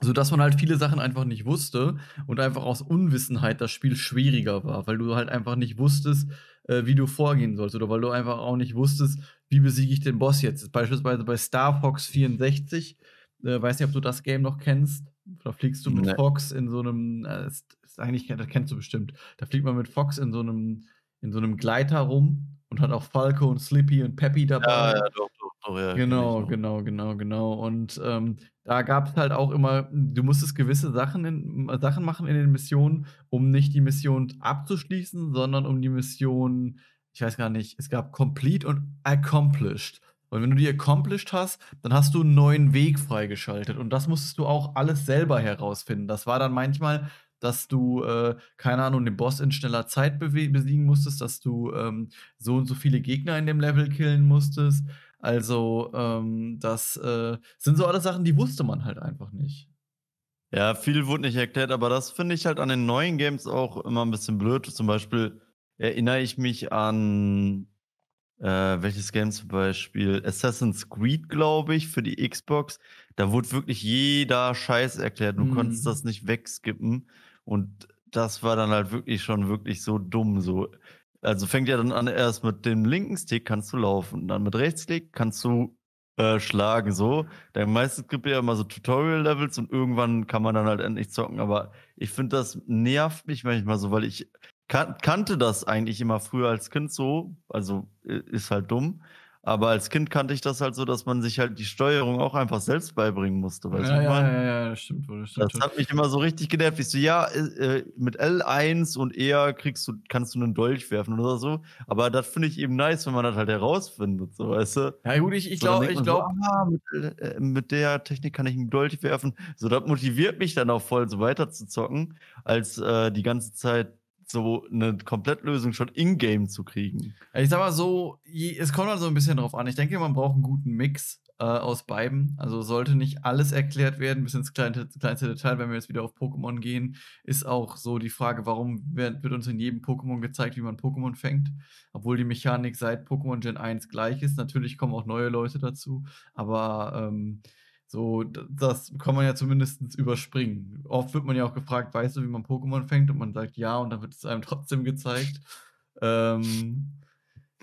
so dass man halt viele Sachen einfach nicht wusste und einfach aus Unwissenheit das Spiel schwieriger war, weil du halt einfach nicht wusstest, äh, wie du vorgehen sollst oder weil du einfach auch nicht wusstest, wie besiege ich den Boss jetzt. Beispielsweise bei Star Fox 64, äh, weiß nicht, ob du das Game noch kennst. Da fliegst du mit nee. Fox in so einem, äh, ist, ist eigentlich, das kennst du bestimmt. Da fliegt man mit Fox in so einem, in so einem Gleiter rum und hat auch Falco und Slippy und Peppy dabei. Ja, ja, doch, doch, doch, ja. Genau, genau, genau, genau. Und ähm, da gab es halt auch immer, du musstest gewisse Sachen, in, Sachen machen in den Missionen, um nicht die Mission abzuschließen, sondern um die Mission, ich weiß gar nicht, es gab Complete und Accomplished. Und wenn du die accomplished hast, dann hast du einen neuen Weg freigeschaltet. Und das musstest du auch alles selber herausfinden. Das war dann manchmal, dass du, äh, keine Ahnung, den Boss in schneller Zeit besiegen musstest, dass du ähm, so und so viele Gegner in dem Level killen musstest. Also, ähm, das äh, sind so alle Sachen, die wusste man halt einfach nicht. Ja, viel wurde nicht erklärt, aber das finde ich halt an den neuen Games auch immer ein bisschen blöd. Zum Beispiel erinnere ich mich an äh, welches Game zum Beispiel? Assassin's Creed, glaube ich, für die Xbox. Da wurde wirklich jeder Scheiß erklärt. Du mhm. konntest das nicht wegskippen. Und das war dann halt wirklich schon wirklich so dumm. So, also fängt ja dann an, erst mit dem linken Stick kannst du laufen, dann mit Rechtsklick kannst du äh, schlagen, so. Dann meistens gibt es ja immer so Tutorial-Levels und irgendwann kann man dann halt endlich zocken. Aber ich finde, das nervt mich manchmal so, weil ich kan kannte das eigentlich immer früher als Kind so. Also ist halt dumm. Aber als Kind kannte ich das halt so, dass man sich halt die Steuerung auch einfach selbst beibringen musste. Weißt ja, ja, ja, ja, das stimmt wohl. Das, stimmt das hat mich immer so richtig genervt. Ich so, ja, äh, mit L1 und R kriegst du, kannst du einen Dolch werfen oder so. Aber das finde ich eben nice, wenn man das halt herausfindet, so, weißt du? Ja, gut, ich, ich glaube, ich glaube. So, ah, mit, äh, mit, der Technik kann ich einen Dolch werfen. So, das motiviert mich dann auch voll, so weiter zu zocken, als äh, die ganze Zeit so eine Komplettlösung schon in-game zu kriegen. Ich sag mal so, es kommt halt so ein bisschen drauf an. Ich denke, man braucht einen guten Mix äh, aus beiden. Also sollte nicht alles erklärt werden, bis ins kleinste, kleinste Detail, wenn wir jetzt wieder auf Pokémon gehen, ist auch so die Frage, warum wird, wird uns in jedem Pokémon gezeigt, wie man Pokémon fängt, obwohl die Mechanik seit Pokémon Gen 1 gleich ist. Natürlich kommen auch neue Leute dazu, aber ähm, so, das kann man ja zumindest überspringen. Oft wird man ja auch gefragt, weißt du, wie man Pokémon fängt? Und man sagt ja, und dann wird es einem trotzdem gezeigt. Ähm,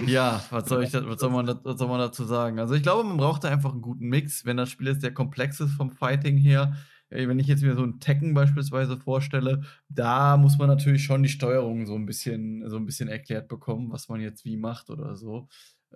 ja, was soll, ich, was, soll man, was soll man dazu sagen? Also ich glaube, man braucht da einfach einen guten Mix. Wenn das Spiel jetzt sehr komplex ist vom Fighting her, wenn ich jetzt mir so ein Tekken beispielsweise vorstelle, da muss man natürlich schon die Steuerung so ein bisschen, so ein bisschen erklärt bekommen, was man jetzt wie macht oder so.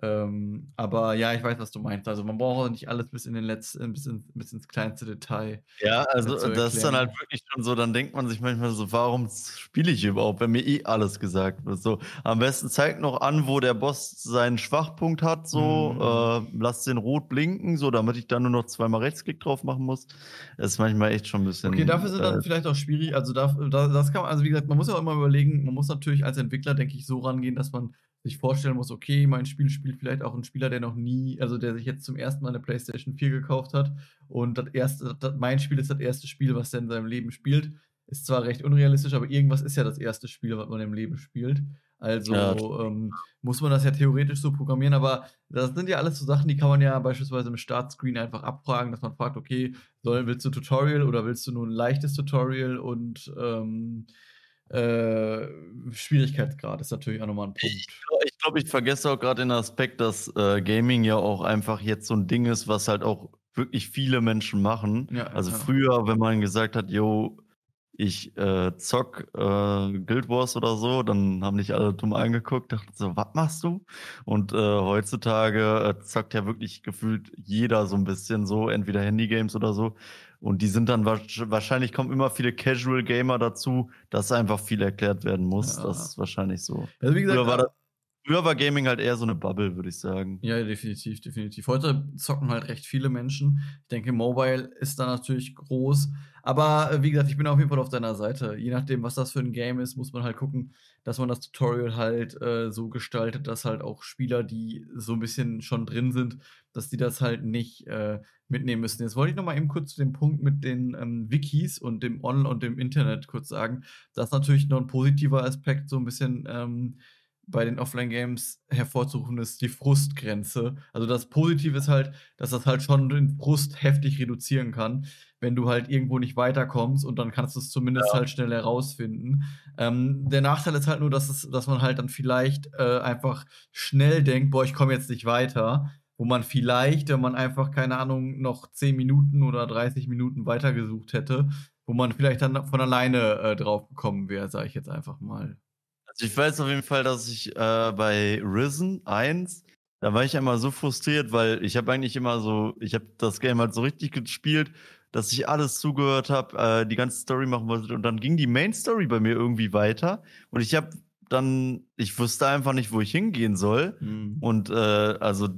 Ähm, aber ja, ich weiß, was du meinst. Also man braucht auch nicht alles bis in den letzten, bis, in, bis ins kleinste Detail. Ja, also das ist dann halt wirklich schon so, dann denkt man sich manchmal so, warum spiele ich überhaupt, wenn mir eh alles gesagt wird. So, am besten zeigt noch an, wo der Boss seinen Schwachpunkt hat, so, mhm. äh, lasst den rot blinken, so, damit ich dann nur noch zweimal Rechtsklick drauf machen muss. Das ist manchmal echt schon ein bisschen. Okay, dafür sind äh, dann vielleicht auch schwierig. Also da, das kann man, also wie gesagt, man muss ja auch immer überlegen, man muss natürlich als Entwickler, denke ich, so rangehen, dass man sich vorstellen muss, okay, mein Spiel spielt vielleicht auch ein Spieler, der noch nie, also der sich jetzt zum ersten Mal eine PlayStation 4 gekauft hat und das erste, das, mein Spiel ist das erste Spiel, was er in seinem Leben spielt. Ist zwar recht unrealistisch, aber irgendwas ist ja das erste Spiel, was man im Leben spielt. Also ja, ähm, muss man das ja theoretisch so programmieren, aber das sind ja alles so Sachen, die kann man ja beispielsweise im Startscreen einfach abfragen, dass man fragt, okay, soll, willst du Tutorial oder willst du nur ein leichtes Tutorial und ähm, äh, Schwierigkeitsgrad ist natürlich auch nochmal ein Punkt. Ich glaube, ich, glaub, ich vergesse auch gerade den Aspekt, dass äh, Gaming ja auch einfach jetzt so ein Ding ist, was halt auch wirklich viele Menschen machen. Ja, also ja. früher, wenn man gesagt hat, yo, ich äh, zock äh, Guild Wars oder so, dann haben dich alle dumm angeguckt, dachten so, was machst du? Und äh, heutzutage äh, zockt ja wirklich gefühlt jeder so ein bisschen so, entweder Handygames oder so. Und die sind dann wahrscheinlich kommen immer viele Casual Gamer dazu, dass einfach viel erklärt werden muss. Ja. Das ist wahrscheinlich so. Also wie gesagt, Früher war das Früher war Gaming halt eher so eine Bubble, würde ich sagen. Ja, definitiv, definitiv. Heute zocken halt recht viele Menschen. Ich denke, Mobile ist da natürlich groß. Aber äh, wie gesagt, ich bin auf jeden Fall auf deiner Seite. Je nachdem, was das für ein Game ist, muss man halt gucken, dass man das Tutorial halt äh, so gestaltet, dass halt auch Spieler, die so ein bisschen schon drin sind, dass die das halt nicht äh, mitnehmen müssen. Jetzt wollte ich noch mal eben kurz zu dem Punkt mit den ähm, Wikis und dem Online und dem Internet kurz sagen. Das ist natürlich noch ein positiver Aspekt, so ein bisschen. Ähm, bei den Offline-Games hervorzurufen ist die Frustgrenze. Also das Positive ist halt, dass das halt schon den Frust heftig reduzieren kann, wenn du halt irgendwo nicht weiterkommst und dann kannst du es zumindest ja. halt schnell herausfinden. Ähm, der Nachteil ist halt nur, dass, es, dass man halt dann vielleicht äh, einfach schnell denkt, boah, ich komme jetzt nicht weiter. Wo man vielleicht, wenn man einfach, keine Ahnung, noch 10 Minuten oder 30 Minuten weitergesucht hätte, wo man vielleicht dann von alleine äh, drauf gekommen wäre, sage ich jetzt einfach mal. Also ich weiß auf jeden Fall, dass ich äh, bei Risen 1, da war ich immer so frustriert, weil ich habe eigentlich immer so, ich habe das Game halt so richtig gespielt, dass ich alles zugehört habe, äh, die ganze Story machen wollte und dann ging die Main Story bei mir irgendwie weiter und ich habe dann, ich wusste einfach nicht, wo ich hingehen soll mhm. und äh, also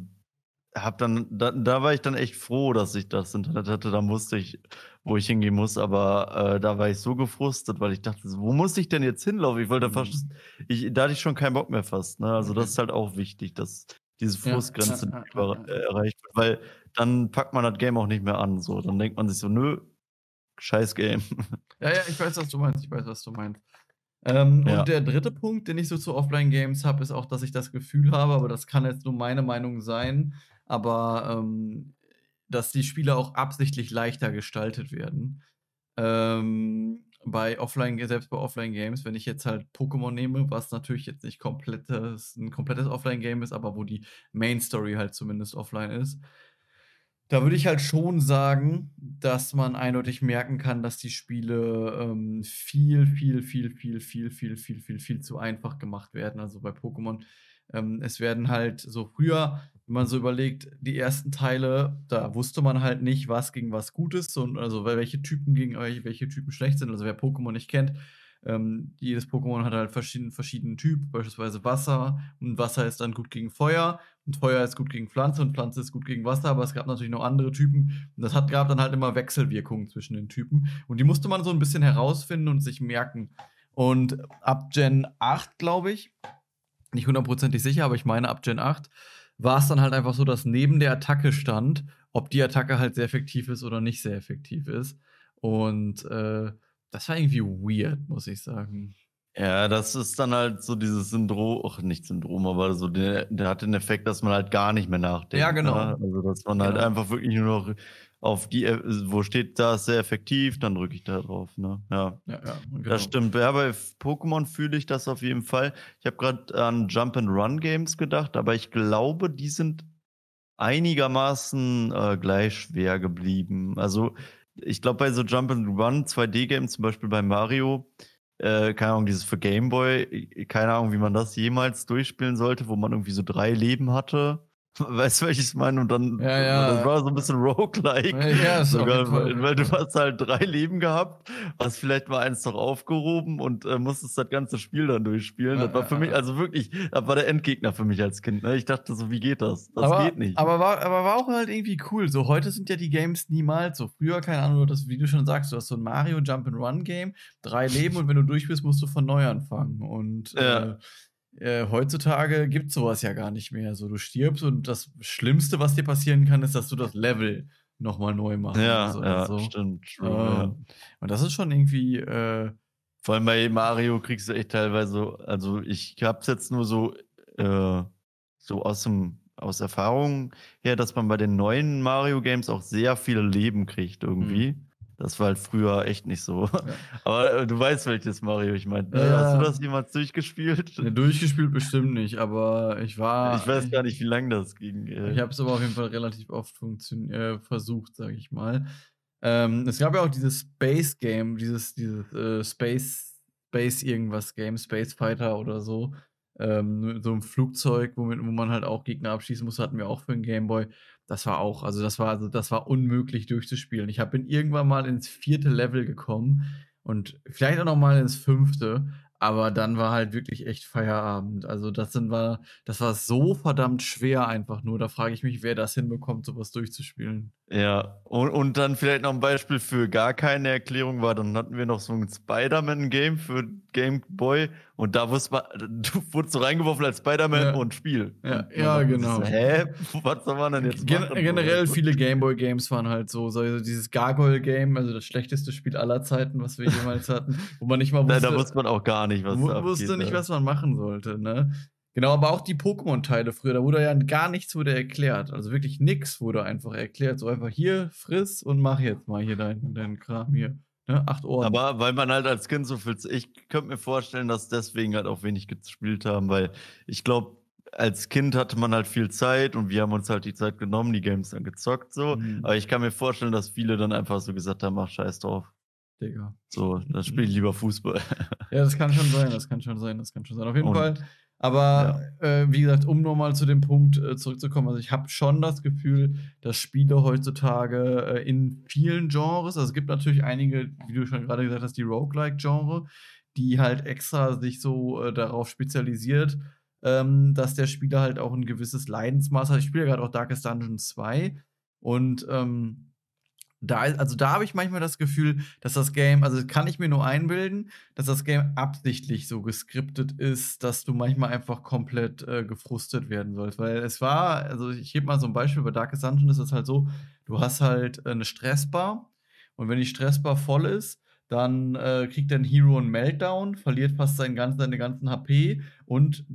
hab dann, da, da war ich dann echt froh, dass ich das Internet hatte. Da musste ich, wo ich hingehen muss, aber äh, da war ich so gefrustet, weil ich dachte, wo muss ich denn jetzt hinlaufen? Ich wollte mhm. fast, ich, da hatte ich schon keinen Bock mehr fast. Ne? Also das ist halt auch wichtig, dass diese Frustgrenze ja. über, äh, erreicht wird, weil dann packt man das Game auch nicht mehr an. So, dann denkt man sich so, nö, scheiß Game. Ja, ja, ich weiß, was du meinst. Ich weiß, was du meinst. Ähm, ja. Und der dritte Punkt, den ich so zu Offline-Games habe, ist auch, dass ich das Gefühl habe, aber das kann jetzt nur meine Meinung sein, aber ähm, dass die Spiele auch absichtlich leichter gestaltet werden. Ähm, bei Offline, selbst bei Offline-Games, wenn ich jetzt halt Pokémon nehme, was natürlich jetzt nicht komplettes, ein komplettes Offline-Game ist, aber wo die Main-Story halt zumindest offline ist, da würde ich halt schon sagen, dass man eindeutig merken kann, dass die Spiele ähm, viel, viel, viel, viel, viel, viel, viel, viel, viel zu einfach gemacht werden. Also bei Pokémon, ähm, es werden halt so früher wenn man so überlegt, die ersten Teile, da wusste man halt nicht, was gegen was gut ist und also welche Typen gegen welche, welche Typen schlecht sind. Also wer Pokémon nicht kennt, ähm, jedes Pokémon hat halt verschiedenen, verschiedenen Typ, beispielsweise Wasser. Und Wasser ist dann gut gegen Feuer. Und Feuer ist gut gegen Pflanze und Pflanze ist gut gegen Wasser, aber es gab natürlich noch andere Typen. Und das hat, gab dann halt immer Wechselwirkungen zwischen den Typen. Und die musste man so ein bisschen herausfinden und sich merken. Und ab Gen 8, glaube ich, nicht hundertprozentig sicher, aber ich meine ab Gen 8, war es dann halt einfach so, dass neben der Attacke stand, ob die Attacke halt sehr effektiv ist oder nicht sehr effektiv ist. Und äh, das war irgendwie weird, muss ich sagen. Ja, das ist dann halt so dieses Syndrom, ach nicht Syndrom, aber so der, der hat den Effekt, dass man halt gar nicht mehr nachdenkt. Ja, genau. Ne? Also dass man halt genau. halt einfach wirklich nur noch auf die, äh, wo steht das sehr effektiv, dann drücke ich da drauf. Ne? Ja, ja, ja genau. das stimmt. Ja, bei Pokémon fühle ich das auf jeden Fall. Ich habe gerade an Jump and Run Games gedacht, aber ich glaube, die sind einigermaßen äh, gleich schwer geblieben. Also ich glaube, bei so Jump and Run 2D-Games, zum Beispiel bei Mario, äh, keine Ahnung, dieses für Gameboy, keine Ahnung, wie man das jemals durchspielen sollte, wo man irgendwie so drei Leben hatte. Weißt du, was ich meine? Und dann, ja, ja. das war so ein bisschen roguelike. Ja, sogar, weil, weil, du hast halt drei Leben gehabt, hast vielleicht mal eins noch aufgehoben und äh, musstest das ganze Spiel dann durchspielen. Ja, das war für mich, also wirklich, das war der Endgegner für mich als Kind. Ne? Ich dachte so, wie geht das? Das aber, geht nicht. Aber war, aber war auch halt irgendwie cool. So, heute sind ja die Games niemals so. Früher, keine Ahnung, das, wie du schon sagst, du hast so ein Mario Jump'n'Run Game, drei Leben und wenn du durch bist, musst du von neu anfangen. Und äh, äh, heutzutage gibt es sowas ja gar nicht mehr. So, du stirbst und das Schlimmste, was dir passieren kann, ist, dass du das Level nochmal neu machst. Ja, so, ja so. stimmt. True, äh, ja. Und das ist schon irgendwie. Äh, Vor allem bei Mario kriegst du echt teilweise, also ich hab's jetzt nur so, äh, so aus dem aus Erfahrung her, dass man bei den neuen Mario Games auch sehr viele Leben kriegt irgendwie. Mhm. Das war halt früher echt nicht so. Ja. Aber äh, du weißt, welches Mario ich meine. Ja. Hast du das jemals durchgespielt? Ja, durchgespielt bestimmt nicht, aber ich war. Ich weiß gar nicht, wie lange das ging. Ich habe es aber auf jeden Fall relativ oft äh, versucht, sage ich mal. Ähm, es gab ja auch dieses Space Game, dieses, dieses äh, Space, Space irgendwas Game, Space Fighter oder so. Ähm, so ein Flugzeug, womit, wo man halt auch Gegner abschießen muss, hatten wir auch für den Gameboy. Das war auch, also das war, also das war unmöglich durchzuspielen. Ich bin irgendwann mal ins vierte Level gekommen und vielleicht auch noch mal ins fünfte. Aber dann war halt wirklich echt Feierabend. Also das sind war, das war so verdammt schwer einfach nur. Da frage ich mich, wer das hinbekommt, sowas durchzuspielen. Ja, und, und dann vielleicht noch ein Beispiel für gar keine Erklärung war, dann hatten wir noch so ein Spider-Man-Game für Game Boy und da wusste man, du wurdest so reingeworfen als Spider-Man Ja. und Spiel. Ja, Und man ja, genau. So, Hä? Was soll man denn jetzt Gen machen? generell viele Gameboy-Games waren halt so, so also dieses Gargoyle-Game, also das schlechteste Spiel aller Zeiten, was wir jemals hatten, wo man nicht mal Nein, wusste, da wusste man auch gar nicht, was da wusste nicht, was man machen sollte, ne? Genau, aber auch die Pokémon-Teile früher, da wurde ja gar nichts wurde erklärt. Also wirklich nichts wurde einfach erklärt. So einfach hier, friss und mach jetzt mal hier deinen dein Kram hier. Ne? Acht Ohren. Aber weil man halt als Kind so viel, ich könnte mir vorstellen, dass deswegen halt auch wenig gespielt haben, weil ich glaube, als Kind hatte man halt viel Zeit und wir haben uns halt die Zeit genommen, die Games dann gezockt so. Mhm. Aber ich kann mir vorstellen, dass viele dann einfach so gesagt haben, mach scheiß drauf. Digga. So, dann spiele ich lieber Fußball. Ja, das kann schon sein, das kann schon sein, das kann schon sein. Auf jeden Und- Fall. Aber äh, wie gesagt, um nochmal zu dem Punkt äh, zurückzukommen, also ich habe schon das Gefühl, dass Spiele heutzutage äh, in vielen Genres, also es gibt natürlich einige, wie du schon gerade gesagt hast, die Roguelike-Genre, die halt extra sich so äh, darauf spezialisiert, ähm, dass der Spieler halt auch ein gewisses Leidensmaß hat. Ich spiele ja gerade auch Darkest Dungeon 2 und ähm, da, also da habe ich manchmal das Gefühl, dass das Game, also kann ich mir nur einbilden, dass das Game absichtlich so geskriptet ist, dass du manchmal einfach komplett äh, gefrustet werden sollst. Weil es war, also ich gebe mal so ein Beispiel, bei Darkest Dungeon ist es halt so, du hast halt äh, eine Stressbar und wenn die Stressbar voll ist, dann äh, kriegt dein Hero einen Meltdown, verliert fast seinen ganzen, seine ganzen HP und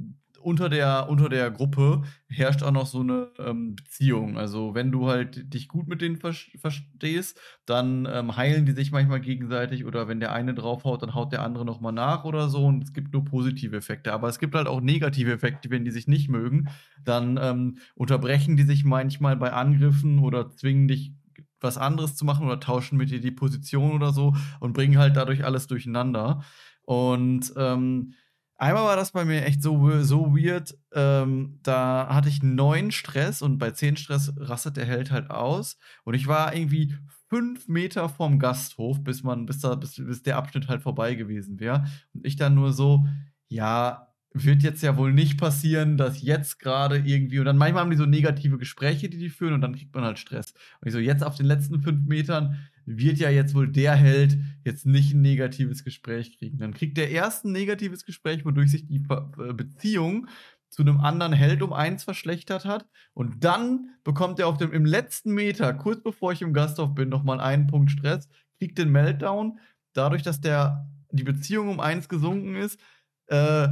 unter der, unter der Gruppe herrscht auch noch so eine ähm, Beziehung. Also, wenn du halt dich gut mit denen ver verstehst, dann ähm, heilen die sich manchmal gegenseitig oder wenn der eine draufhaut, dann haut der andere nochmal nach oder so. Und es gibt nur positive Effekte. Aber es gibt halt auch negative Effekte, wenn die sich nicht mögen. Dann ähm, unterbrechen die sich manchmal bei Angriffen oder zwingen dich was anderes zu machen oder tauschen mit dir die Position oder so und bringen halt dadurch alles durcheinander. Und ähm, einmal war das bei mir echt so, so weird. Ähm, da hatte ich neun Stress und bei zehn Stress rastet der Held halt aus. Und ich war irgendwie fünf Meter vom Gasthof, bis man, bis da, bis, bis der Abschnitt halt vorbei gewesen wäre. Und ich dann nur so, ja, wird jetzt ja wohl nicht passieren, dass jetzt gerade irgendwie, und dann manchmal haben die so negative Gespräche, die die führen, und dann kriegt man halt Stress. Und ich so, jetzt auf den letzten fünf Metern wird ja jetzt wohl der Held jetzt nicht ein negatives Gespräch kriegen. Dann kriegt der erst ein negatives Gespräch, wodurch sich die äh, Beziehung zu einem anderen Held um eins verschlechtert hat. Und dann bekommt er auf dem, im letzten Meter, kurz bevor ich im Gasthof bin, nochmal einen Punkt Stress, kriegt den Meltdown. Dadurch, dass der, die Beziehung um eins gesunken ist, äh,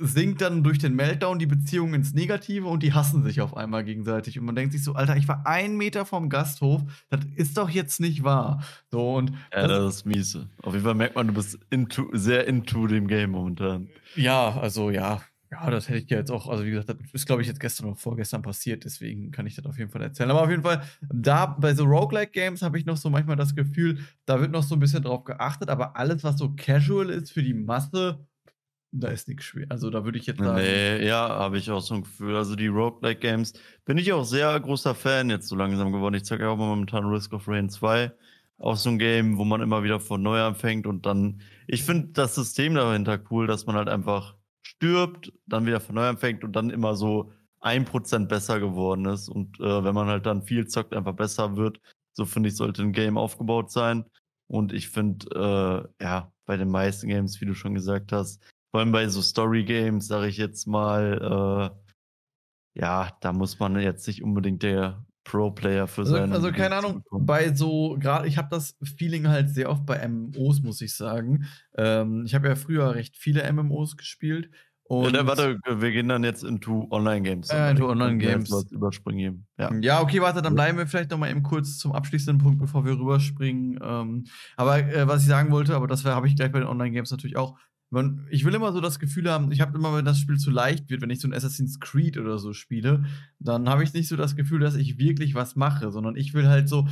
sinkt dann durch den Meltdown die Beziehung ins Negative und die hassen sich auf einmal gegenseitig. Und man denkt sich so, Alter, ich war einen Meter vom Gasthof, das ist doch jetzt nicht wahr. So, und Ja, das- das ist mies. Auf jeden Fall merkt man, du bist into, sehr into dem Game momentan. Ja, also ja. Ja, das hätte ich ja jetzt auch, also wie gesagt, das ist, glaube ich, jetzt gestern oder vorgestern passiert, deswegen kann ich das auf jeden Fall erzählen. Aber auf jeden Fall, da bei so Roguelike-Games habe ich noch so manchmal das Gefühl, da wird noch so ein bisschen drauf geachtet, aber alles, was so casual ist für die Masse, da ist nichts schwer. Also da würde ich jetzt sagen. Nee, ja, habe ich auch so ein Gefühl. Also die Roguelike Games bin ich auch sehr großer Fan jetzt so langsam geworden. Ich zeige auch momentan Risk of Rain 2. Auch so ein Game, wo man immer wieder von neu anfängt und dann. Ich finde das System dahinter cool, dass man halt einfach stirbt, dann wieder von neu anfängt und dann immer so ein Prozent besser geworden ist. Und äh, wenn man halt dann viel zockt, einfach besser wird. So finde ich, sollte ein Game aufgebaut sein. Und ich finde, äh, ja, bei den meisten Games, wie du schon gesagt hast, vor allem bei so Story-Games, sage ich jetzt mal, äh, ja, da muss man jetzt nicht unbedingt der Pro-Player für Also, sein. also keine Ahnung, bei so, gerade ich habe das Feeling halt sehr oft bei MMOs, muss ich sagen. Ähm, ich habe ja früher recht viele MMOs gespielt. Und ja, warte, wir gehen dann jetzt into Online-Games. Äh, into Online-Games. Überspringen. Ja. Ja, okay, warte, dann bleiben wir vielleicht noch mal eben kurz zum abschließenden Punkt, bevor wir rüberspringen. Ähm, aber äh, was ich sagen wollte, aber das habe ich gleich bei den Online-Games natürlich auch. Man, ich will immer so das Gefühl haben, ich habe immer, wenn das Spiel zu leicht wird, wenn ich so ein Assassin's Creed oder so spiele, dann habe ich nicht so das Gefühl, dass ich wirklich was mache, sondern ich will halt so,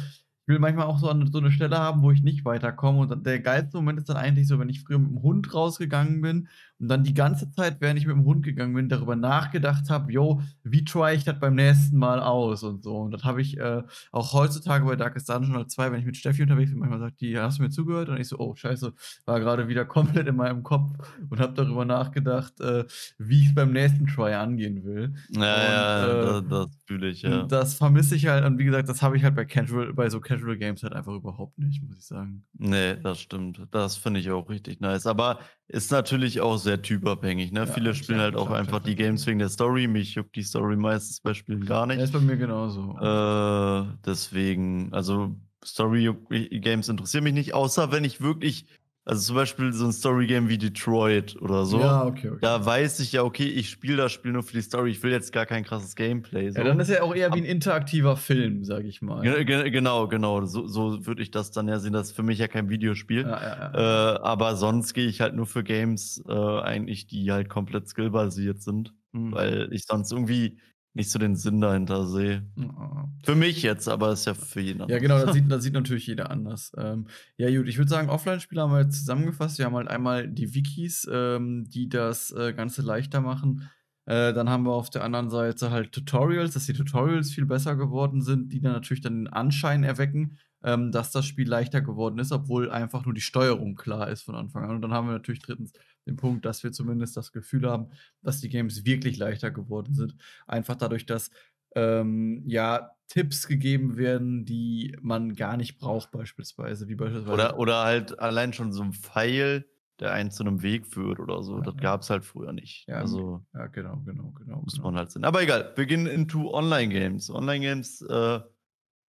will manchmal auch so, an, so eine Stelle haben, wo ich nicht weiterkomme. Und der geilste Moment ist dann eigentlich so, wenn ich früher mit dem Hund rausgegangen bin und dann die ganze Zeit, während ich mit dem Hund gegangen bin, darüber nachgedacht habe, yo, wie try ich das beim nächsten Mal aus und so. Und das habe ich äh, auch heutzutage bei Darkest Dungeon 2, wenn ich mit Steffi unterwegs bin, manchmal sagt die, hast du mir zugehört? Und ich so, oh, scheiße, war gerade wieder komplett in meinem Kopf und habe darüber nachgedacht, äh, wie ich es beim nächsten Try angehen will. Ja, ja, äh, das, das fühle ich, ja. Das vermisse ich halt und wie gesagt, das habe ich halt bei Casual, bei so Casual Games halt einfach überhaupt nicht, muss ich sagen. Nee, das stimmt. Das finde ich auch richtig nice. Aber ist natürlich auch sehr typabhängig, ne? Ja, Viele spielen halt auch einfach die. Games wegen der Story. Mich juckt die Story meistens bei Spielen gar Ja, nicht. ist bei mir genauso. Äh, deswegen, also Story-Games interessieren mich nicht, außer wenn ich wirklich, also zum Beispiel so ein Story-Game wie Detroit oder so. Ja, okay, okay. Da weiß ich ja, okay, ich spiele das Spiel nur für die Story. Ich will jetzt gar kein krasses Gameplay. So. Ja, dann ist er auch eher wie ein interaktiver Film, sag ich mal. Ge- ge- Genau, genau. So, so würde ich das dann ja sehen. Das ist für mich ja kein Videospiel. Ja, ja, ja. Äh, aber sonst gehe ich halt nur für Games äh, eigentlich, die halt komplett skillbasiert sind, Mhm. weil ich sonst irgendwie nicht so den Sinn dahinter sehe. Ja. Für mich jetzt, aber ist ja für jeden Ja, anders. genau, das sieht, das sieht natürlich jeder anders. Ähm, ja, gut, ich würde sagen, Offline-Spieler haben wir jetzt zusammengefasst. Wir haben halt einmal die Wikis, ähm, die das äh, Ganze leichter machen. Äh, dann haben wir auf der anderen Seite halt Tutorials, dass die Tutorials viel besser geworden sind, die dann natürlich dann den Anschein erwecken, ähm, dass das Spiel leichter geworden ist, obwohl einfach nur die Steuerung klar ist von Anfang an. Und dann haben wir natürlich drittens den Punkt, dass wir zumindest das Gefühl haben, dass die Games wirklich leichter geworden sind. Einfach dadurch, dass ähm, ja, Tipps gegeben werden, die man gar nicht braucht, beispielsweise. Wie beispielsweise. Oder, oder halt allein schon so ein Pfeil, der einen zu einem Weg führt oder so. Ja, Das ja. gab es halt früher nicht. Ja, also ja, genau, genau, genau. muss genau. man halt sehen. Aber egal, wir gehen into Online-Games. Online-Games, äh,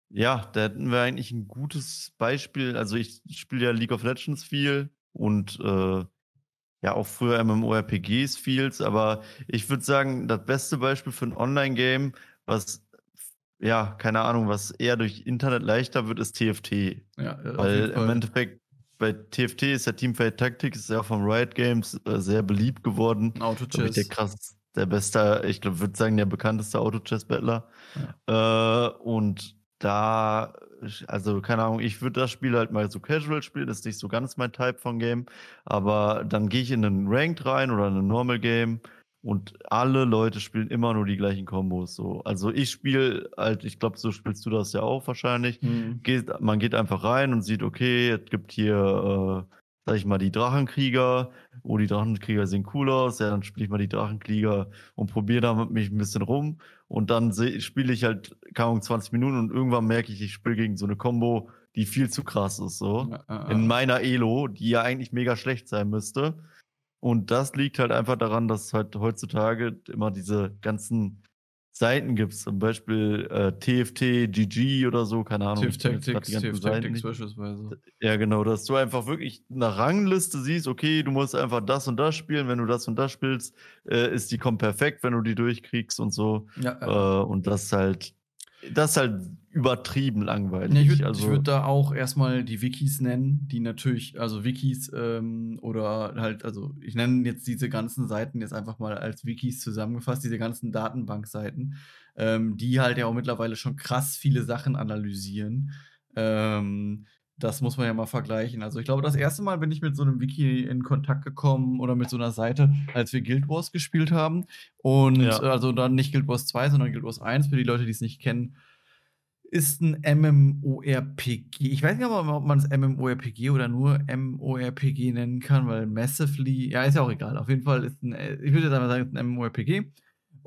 ja, da hätten wir eigentlich ein gutes Beispiel. Also ich spiele ja League of Legends viel und äh, ja auch früher MMORPGs vieles, aber ich würde sagen, das beste Beispiel für ein Online-Game, was ja, keine Ahnung, was eher durch Internet leichter wird, ist TFT. Ja, Weil im. Endeffekt bei TFT ist ja Teamfight Tactics ist ja von Riot Games äh, sehr beliebt geworden. Ich, der Auto-Chess. krass, der beste, ich glaube, würde sagen, der bekannteste Auto-Chess-Battler. Äh, und da, also keine Ahnung, ich würde das Spiel halt mal so casual spielen, ist nicht so ganz mein Type von Game, aber dann gehe ich in einen Ranked rein oder in ein Normal Game und alle Leute spielen immer nur die gleichen Kombos. So. Also ich spiele halt, ich glaube, so spielst du das ja auch wahrscheinlich Mhm. geht, man geht einfach rein und sieht, okay, es gibt hier, äh, sag ich mal, die Drachenkrieger. Oh, die Drachenkrieger sehen cool aus. Ja, dann spiele ich mal die Drachenkrieger und probiere damit mich ein bisschen rum. Und dann spiele ich halt, keine Ahnung, 20 Minuten und irgendwann merke ich, ich spiele gegen so eine Combo, die viel zu krass ist, so. Ja, ja, In ja. meiner Elo, die ja eigentlich mega schlecht sein müsste. Und das liegt halt einfach daran, dass halt heutzutage immer diese ganzen Seiten gibt. Zum Beispiel äh, TFT, GG oder so, keine Ahnung. TIF Tactics, TIF Tactics beispielsweise. Ja, genau, dass du einfach wirklich eine Rangliste siehst, okay, du musst einfach das und das spielen, wenn du das und das spielst, äh, ist die kommt perfekt, wenn du die durchkriegst und so. Ja. Äh, und das halt, das ist halt übertrieben langweilig. Ja, ich würde also, würd da auch erstmal die Wikis nennen, die natürlich, also Wikis ähm, oder halt, also ich nenne jetzt diese ganzen Seiten jetzt einfach mal als Wikis zusammengefasst, diese ganzen Datenbankseiten, ähm, die halt ja auch mittlerweile schon krass viele Sachen analysieren. Ähm, das muss man ja mal vergleichen. Also ich glaube, das erste Mal bin ich mit so einem Wiki in Kontakt gekommen oder mit so einer Seite, als wir Guild Wars gespielt haben. Und Ja. äh, also dann nicht Guild Wars 2, sondern Guild Wars 1, für die Leute, die es nicht kennen ist ein MMORPG. Ich weiß nicht, ob man, ob man es MMORPG oder nur MORPG nennen kann, weil Massively, ja, ist ja auch egal. Auf jeden Fall ist ein, äh, ich würde jetzt einfach sagen, es ist ein MMORPG.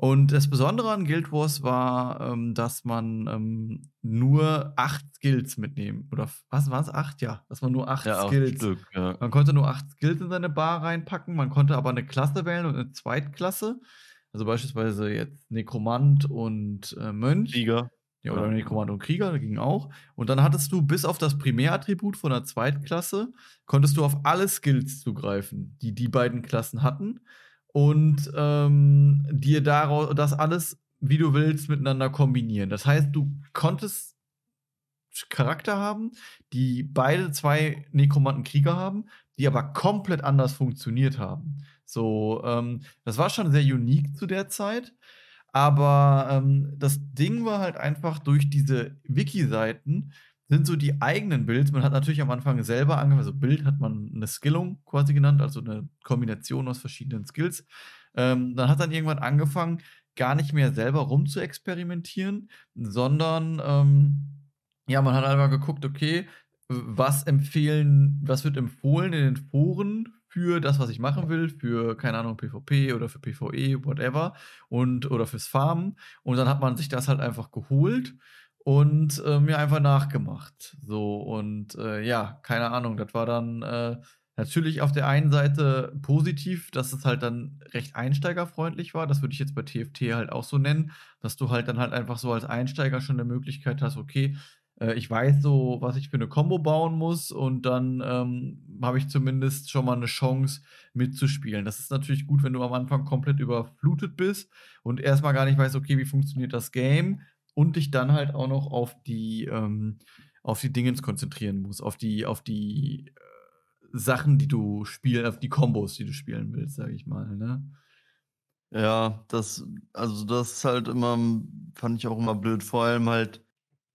Und das Besondere an Guild Wars war, ähm, dass man ähm, nur acht Skills mitnehmen. Oder was waren es? Acht? Ja, dass man nur acht ja, Skills. Stück, ja. Man konnte nur acht Skills in seine Bar reinpacken. Man konnte aber eine Klasse wählen und eine Zweitklasse. Also beispielsweise jetzt Nekromant und äh, Mönch. Krieger. Ja, oder Ja. Nekromant und Krieger, ging auch. Und dann hattest du bis auf das Primärattribut von der Zweitklasse, konntest du auf alle Skills zugreifen, die die beiden Klassen hatten. Und ähm, dir daraus das alles, wie du willst, miteinander kombinieren. Das heißt, du konntest Charakter haben, die beide zwei Nekromanten Krieger haben, die aber komplett anders funktioniert haben. So, ähm, das war schon sehr unique zu der Zeit. Aber ähm, das Ding war halt einfach durch diese Wiki-Seiten sind so die eigenen Builds. Man hat natürlich am Anfang selber angefangen, also Bild hat man eine Skillung quasi genannt, also eine Kombination aus verschiedenen Skills. Ähm, dann hat dann irgendwann angefangen, gar nicht mehr selber rum zu experimentieren, sondern ähm, ja, man hat einfach geguckt, okay, was empfehlen, was wird empfohlen in den Foren für das, was ich machen will, für, keine Ahnung, PvP oder für PvE, whatever, und oder fürs Farmen. Und dann hat man sich das halt einfach geholt und äh, mir einfach nachgemacht. So, und äh, ja, keine Ahnung, das war dann äh, natürlich auf der einen Seite positiv, dass es halt dann recht einsteigerfreundlich war. Das würde ich jetzt bei TFT halt auch so nennen, dass du halt dann halt einfach so als Einsteiger schon eine Möglichkeit hast, okay, äh, ich weiß so, was ich für eine Combo bauen muss und dann ähm, habe ich zumindest schon mal eine Chance mitzuspielen. Das ist natürlich gut, wenn du am Anfang komplett überflutet bist und erstmal gar nicht weißt, okay, wie funktioniert das Game und dich dann halt auch noch auf die, ähm, auf die Dingens konzentrieren musst, auf die, auf die äh, Sachen, die du spielst, auf die Kombos, die du spielen willst, sage ich mal, ne? Ja, das, also das ist halt immer, fand ich auch immer blöd, vor allem halt,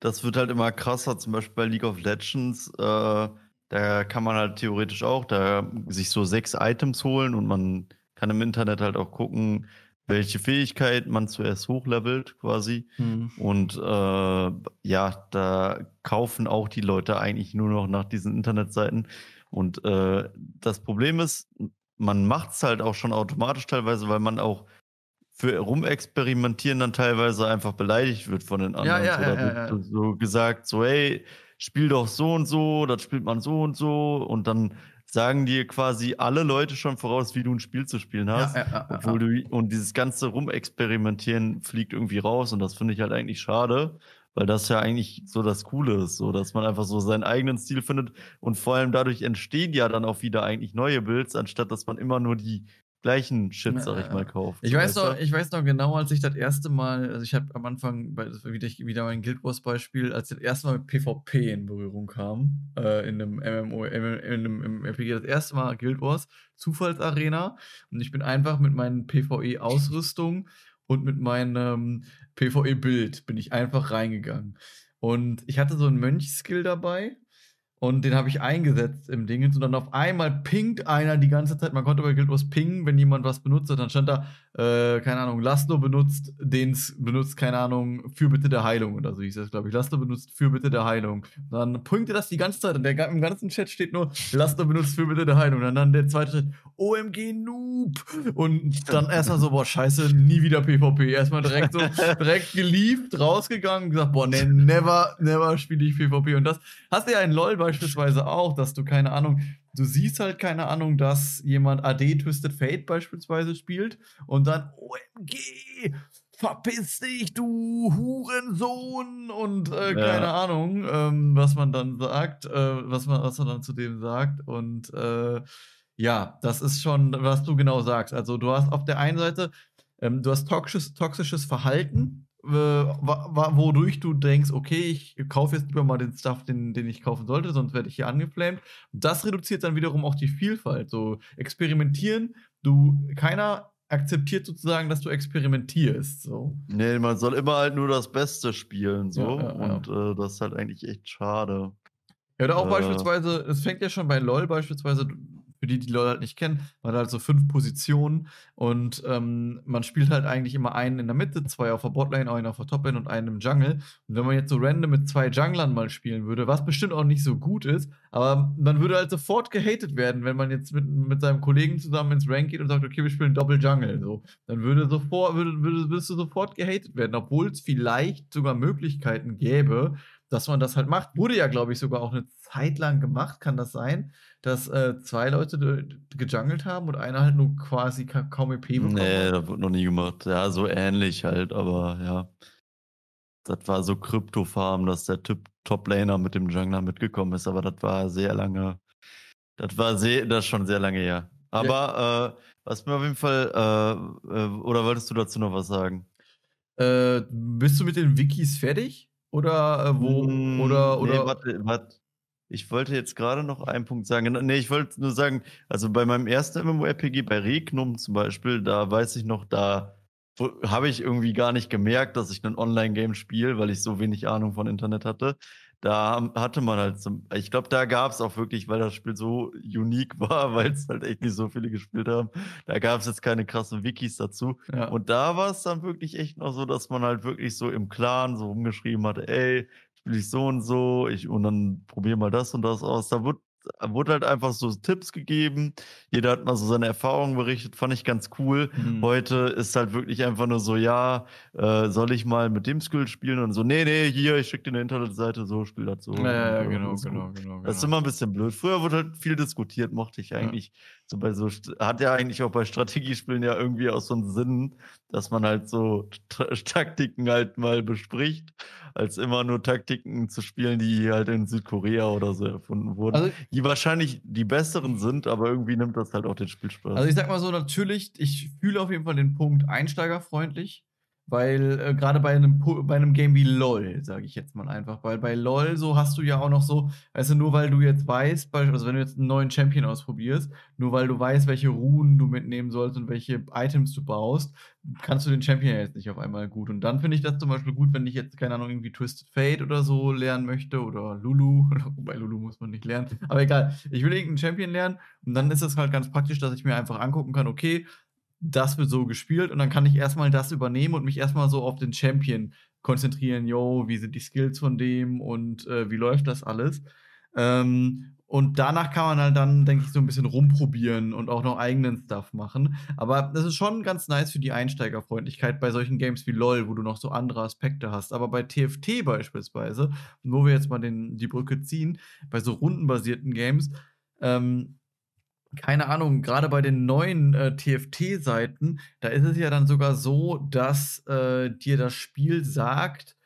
das wird halt immer krasser, zum Beispiel bei League of Legends, äh, da kann man halt theoretisch auch da sich so sechs Items holen und man kann im Internet halt auch gucken, welche Fähigkeit man zuerst hochlevelt quasi. Mhm. Und äh, ja, da kaufen auch die Leute eigentlich nur noch nach diesen Internetseiten. Und äh, das Problem ist, man macht es halt auch schon automatisch teilweise, weil man auch für rumexperimentieren dann teilweise einfach beleidigt wird von den anderen. Ja, ja, Oder ja, ja, so gesagt, so, hey, spiel doch so und so, das spielt man so und so. Und dann sagen dir quasi alle Leute schon voraus, wie du ein Spiel zu spielen hast. Ja, ja, ja, obwohl du, und dieses ganze Rumexperimentieren fliegt irgendwie raus und das finde ich halt eigentlich schade, weil das ja eigentlich so das Coole ist, so dass man einfach so seinen eigenen Stil findet und vor allem dadurch entstehen ja dann auch wieder eigentlich neue Builds, anstatt dass man immer nur die gleichen Shit, sag ich mal, kauft. Ich weiß, noch, ich weiß noch genau, als ich das erste Mal, also ich habe am Anfang, war wieder, wieder mein Guild Wars Beispiel, als ich das erste Mal mit PvP in Berührung kam, äh, in einem MMO, in einem, im RPG, das erste Mal Guild Wars, Zufallsarena und ich bin einfach mit meinen PvE-Ausrüstung und mit meinem PvE-Bild bin ich einfach reingegangen. Und ich hatte so einen Mönch-Skill dabei, und den habe ich eingesetzt im Dingens und dann auf einmal pingt einer die ganze Zeit. Man konnte bei Guild Wars pingen, wenn jemand was benutzt hat. Dann stand da, äh, keine Ahnung, Laszlo benutzt, den benutzt, keine Ahnung, für bitte der Heilung oder so hieß das, glaube ich. Laszlo benutzt für bitte der Heilung. Dann pingte das die ganze Zeit und der, im ganzen Chat steht nur, Laszlo benutzt für bitte der Heilung. Und dann der zweite Chat, OMG Noob. Und dann erstmal so, boah, scheiße, nie wieder PvP. Erstmal direkt so, direkt gelieft, rausgegangen und gesagt, boah, ne, never, never spiele ich PvP. Und das hast du ja in LOL beispielsweise auch, dass du, keine Ahnung, du siehst halt, keine Ahnung, dass jemand AD Twisted Fate beispielsweise spielt und dann OMG, verpiss dich, du Hurensohn und äh, keine Ahnung, ähm, was man dann sagt, äh, was, man, was man dann zu dem sagt und äh, ja, das ist schon, was du genau sagst. Also du hast auf der einen Seite, ähm, du hast toxisches, toxisches Verhalten, wodurch du denkst, okay, ich kaufe jetzt lieber mal den Stuff, den, den ich kaufen sollte, sonst werde ich hier angeflamed. Das reduziert dann wiederum auch die Vielfalt. So experimentieren, du, keiner akzeptiert sozusagen, dass du experimentierst. So. Nee, man soll immer halt nur das Beste spielen, so. Ja, ja, ja. Und äh, das ist halt eigentlich echt schade. Ja, oder auch äh, beispielsweise, es fängt ja schon bei LOL beispielsweise, für die, die Leute halt nicht kennen, man hat halt so fünf Positionen und ähm, man spielt halt eigentlich immer einen in der Mitte, zwei auf der Botlane, einen auf der Toplane und einen im Jungle. Und wenn man jetzt so random mit zwei Junglern mal spielen würde, was bestimmt auch nicht so gut ist, aber man würde halt sofort gehatet werden, wenn man jetzt mit, mit seinem Kollegen zusammen ins Rank geht und sagt, okay, wir spielen Doppel Jungle. So. Dann würde sofort, würde, würde, würdest du sofort gehatet werden, obwohl es vielleicht sogar Möglichkeiten gäbe, dass man das halt macht. Wurde ja, glaube ich, sogar auch eine Zeit lang gemacht, kann das sein, dass äh, zwei Leute gejungelt haben und einer halt nur quasi kaum EP bekommen Nee, das wurde noch nie gemacht. Ja, so ähnlich halt, aber ja. Das war so Krypto-Farm, dass der Typ Top-Laner mit dem Jungler mitgekommen ist, aber das war sehr lange. Das war sehr, das schon sehr lange her. Aber ja. äh, was mir auf jeden Fall, äh, äh, oder wolltest du dazu noch was sagen? Äh, bist du mit den Wikis fertig? Oder äh, wo? Mm, oder, oder? Nee, warte, warte. Ich wollte jetzt gerade noch einen Punkt sagen. Nee, ich wollte nur sagen, also bei meinem ersten MMORPG, bei Regnum zum Beispiel, da weiß ich noch, da habe ich irgendwie gar nicht gemerkt, dass ich ein Online-Game spiele, weil ich so wenig Ahnung von Internet hatte. da hatte man halt zum, ich glaube, da gab es auch wirklich, weil das Spiel so unique war, weil es halt echt nicht so viele gespielt haben, da gab es jetzt keine krassen Wikis dazu. Ja. Und da war es dann wirklich echt noch so, dass man halt wirklich so im Clan so rumgeschrieben hatte, ey, spiele ich so und so, ich, und dann probier mal das und das aus. Da wird wurde halt einfach so Tipps gegeben. Jeder hat mal so seine Erfahrungen berichtet, fand ich ganz cool. Mhm. Heute ist halt wirklich einfach nur so, ja, äh, soll ich mal mit dem Skill spielen? Und so, nee, nee, hier, ich schicke dir eine Internetseite, so, spiel das so. Ja, ja, genau, genau, genau, genau, Das ist immer ein bisschen blöd. Früher wurde halt viel diskutiert, mochte ich eigentlich. Ja. So bei so, hat ja eigentlich auch bei Strategiespielen ja irgendwie auch so einen Sinn, dass man halt so Taktiken halt mal bespricht, als immer nur Taktiken zu spielen, die halt in Südkorea oder so erfunden wurden. Also, die wahrscheinlich die besseren sind, aber irgendwie nimmt das halt auch den Spielspaß. Also ich sag mal so, natürlich, ich fühle auf jeden Fall den Punkt einsteigerfreundlich. Weil äh, gerade bei einem, bei einem Game wie LOL, sage ich jetzt mal einfach, weil bei LOL so hast du ja auch noch so, weißt du, nur weil du jetzt weißt, also wenn du jetzt einen neuen Champion ausprobierst, nur weil du weißt, welche Runen du mitnehmen sollst und welche Items du baust, kannst du den Champion ja jetzt nicht auf einmal gut. Und dann finde ich das zum Beispiel gut, wenn ich jetzt, keine Ahnung, irgendwie Twisted Fate oder so lernen möchte oder Lulu, wobei Lulu muss man nicht lernen, aber egal, ich will irgendeinen Champion lernen und dann ist es halt ganz praktisch, dass ich mir einfach angucken kann, okay, das wird so gespielt und dann kann ich erstmal das übernehmen und mich erstmal so auf den Champion konzentrieren. Yo, wie sind die Skills von dem und äh, wie läuft das alles? Ähm, und danach kann man halt dann, denke ich, so ein bisschen rumprobieren und auch noch eigenen Stuff machen. Aber das ist schon ganz nice für die Einsteigerfreundlichkeit bei solchen Games wie LOL, wo du noch so andere Aspekte hast. Aber bei TFT beispielsweise, wo wir jetzt mal den, die Brücke ziehen, bei so rundenbasierten Games, ähm, keine Ahnung, gerade bei den neuen äh, TFT-Seiten, da ist es ja dann sogar so, dass äh, dir das Spiel sagt,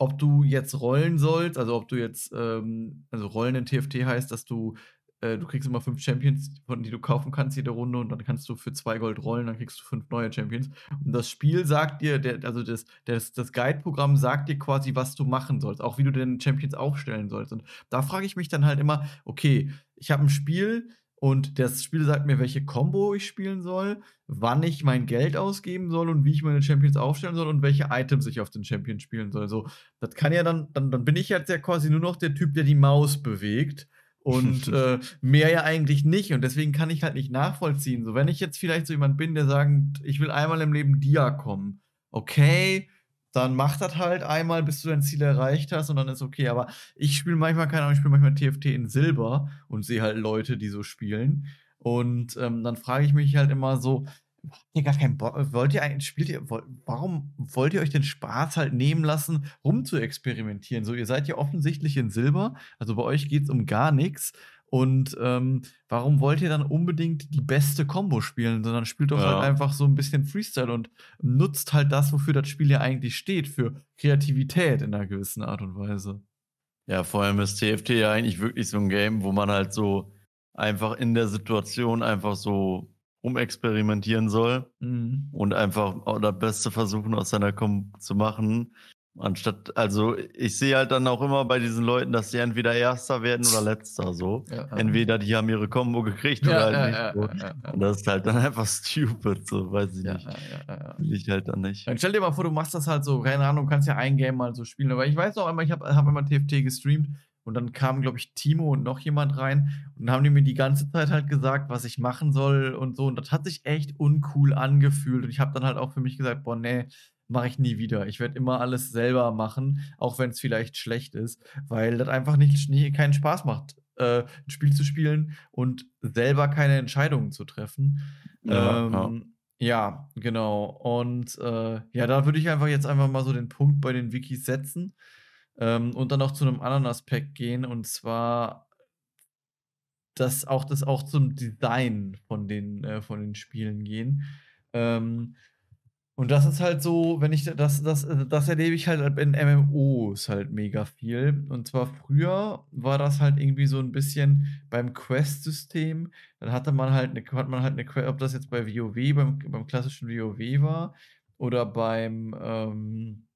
ob du jetzt rollen sollst, also ob du jetzt, ähm, also Rollen in TFT heißt, dass du, äh, du kriegst immer fünf Champions, von die du kaufen kannst jede Runde und dann kannst du für zwei Gold rollen, dann kriegst du fünf neue Champions. Und das Spiel sagt dir, der, also das, das, das Guide-Programm sagt dir quasi, was du machen sollst, auch wie du den Champions aufstellen sollst. Und da frage ich mich dann halt immer, okay, ich habe ein Spiel, und das Spiel sagt mir, welche Combo ich spielen soll, wann ich mein Geld ausgeben soll und wie ich meine Champions aufstellen soll und welche Items ich auf den Champion spielen soll. So, das kann ja dann, dann, dann bin ich jetzt ja quasi nur noch der Typ, der die Maus bewegt. Und äh, mehr ja eigentlich nicht. Und deswegen kann ich halt nicht nachvollziehen. So, wenn ich jetzt vielleicht so jemand bin, der sagt, ich will einmal im Leben Dia kommen. Okay, dann mach das halt einmal, bis du dein Ziel erreicht hast und dann ist okay. Aber ich spiele manchmal, keine Ahnung, ich spiele manchmal TFT in Silber und sehe halt Leute, die so spielen. Und ähm, dann frage ich mich halt immer so, habt ihr gar keinen Bock, wollt ihr eigentlich, spielt ihr, wollt, warum wollt ihr euch den Spaß halt nehmen lassen, rum zu experimentieren? So, ihr seid ja offensichtlich in Silber, also bei euch geht es um gar nichts. Und ähm, warum wollt ihr dann unbedingt die beste Combo spielen, sondern spielt doch halt ja. halt einfach so ein bisschen Freestyle und nutzt halt das, wofür das Spiel ja eigentlich steht, für Kreativität in einer gewissen Art und Weise. Ja, vor allem ist TFT ja eigentlich wirklich so ein Game, wo man halt so einfach in der Situation einfach so rumexperimentieren soll mhm. und einfach das Beste versuchen aus seiner Combo zu machen. Anstatt, also ich sehe halt dann auch immer bei diesen Leuten, dass die entweder Erster werden oder Letzter so. Ja, Entweder die haben ihre Combo gekriegt ja, oder halt ja, nicht. So. Und das ist halt dann einfach stupid, so weiß ich nicht. Will ich halt dann nicht. Dann stell dir mal vor, du machst das halt so, keine Ahnung, kannst ja ein Game mal so spielen. Aber ich weiß auch einmal, ich habe hab immer TFT gestreamt und dann kamen, glaube ich, Timo und noch jemand rein und dann haben die mir die ganze Zeit halt gesagt, was ich machen soll und so. Und das hat sich echt uncool angefühlt. Und ich habe dann halt auch für mich gesagt, boah, nee, mache ich nie wieder. Ich werde immer alles selber machen, auch wenn es vielleicht schlecht ist, weil das einfach nicht, nie, keinen Spaß macht, äh, ein Spiel zu spielen und selber keine Entscheidungen zu treffen. Ja, ähm, ja. ja genau. Und äh, ja, da würde ich einfach jetzt einfach mal so den Punkt bei den Wikis setzen ähm, und dann noch zu einem anderen Aspekt gehen und zwar dass auch das auch zum Design von den, äh, von den Spielen gehen. Ähm, und das ist halt so, wenn ich das, das, das erlebe ich halt in MMOs halt mega viel. Und zwar früher war das halt irgendwie so ein bisschen beim Quest-System. Dann hatte man halt eine, hat man halt eine Quest, ob das jetzt bei WoW, beim, beim klassischen WoW war oder beim ähm,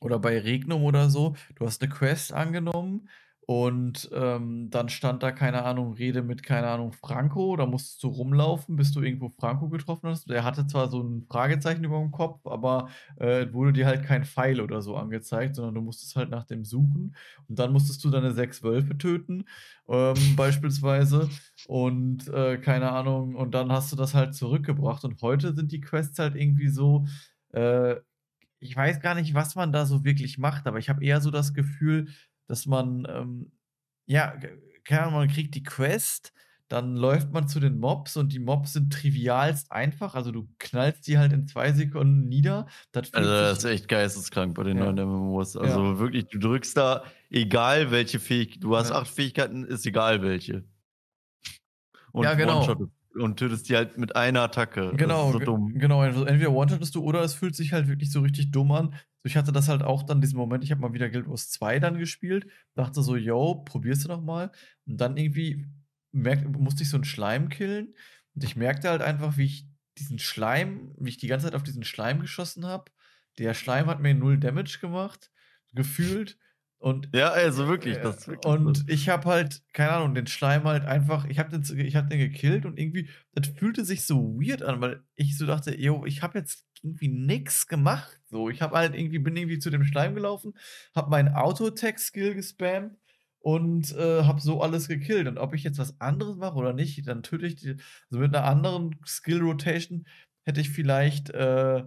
oder bei Regnum oder so. Du hast eine Quest angenommen Und ähm, dann stand da, keine Ahnung, Rede mit, keine Ahnung, Franco. Da musstest du rumlaufen, bis du irgendwo Franco getroffen hast. Der hatte zwar so ein Fragezeichen über dem Kopf, aber äh, wurde dir halt kein Pfeil oder so angezeigt, sondern du musstest halt nach dem suchen. Und dann musstest du deine sechs Wölfe töten, ähm, beispielsweise. Und äh, keine Ahnung, und dann hast du das halt zurückgebracht. Und heute sind die Quests halt irgendwie so. Äh, ich weiß gar nicht, was man da so wirklich macht, aber ich habe eher so das Gefühl, dass man, ähm, ja, keine Ahnung, man kriegt die Quest, dann läuft man zu den Mobs und die Mobs sind trivialst einfach. Also du knallst die halt in zwei Sekunden nieder. Das also das ist echt geisteskrank bei den ja. neuen MMOs. Also ja. wirklich, du drückst da, egal welche Fähigkeit, du hast ja. acht Fähigkeiten, ist egal welche. Und ja, genau. Und tötest die halt mit einer Attacke. Genau, so genau. Entweder one-shottest du oder es fühlt sich halt wirklich so richtig dumm an. Ich hatte das halt auch dann diesen Moment, ich habe mal wieder Guild Wars 2 dann gespielt, dachte so, yo, probierst du noch mal. Und dann irgendwie merkt, musste ich so einen Schleim killen. Und ich merkte halt einfach, wie ich diesen Schleim, wie ich die ganze Zeit auf diesen Schleim geschossen habe. Der Schleim hat mir null Damage gemacht, gefühlt. Und, ja, also wirklich. Äh, das wirklich und so. ich habe halt, keine Ahnung, den Schleim halt einfach, ich habe den, hab den gekillt und irgendwie, das fühlte sich so weird an, weil ich so dachte, yo, ich habe jetzt irgendwie nichts gemacht. So, ich habe halt irgendwie, bin irgendwie zu dem Schleim gelaufen, habe meinen Auto-Tech-Skill gespammt und äh, habe so alles gekillt. Und ob ich jetzt was anderes mache oder nicht, dann töte ich die, also mit einer anderen Skill-Rotation hätte ich vielleicht, äh,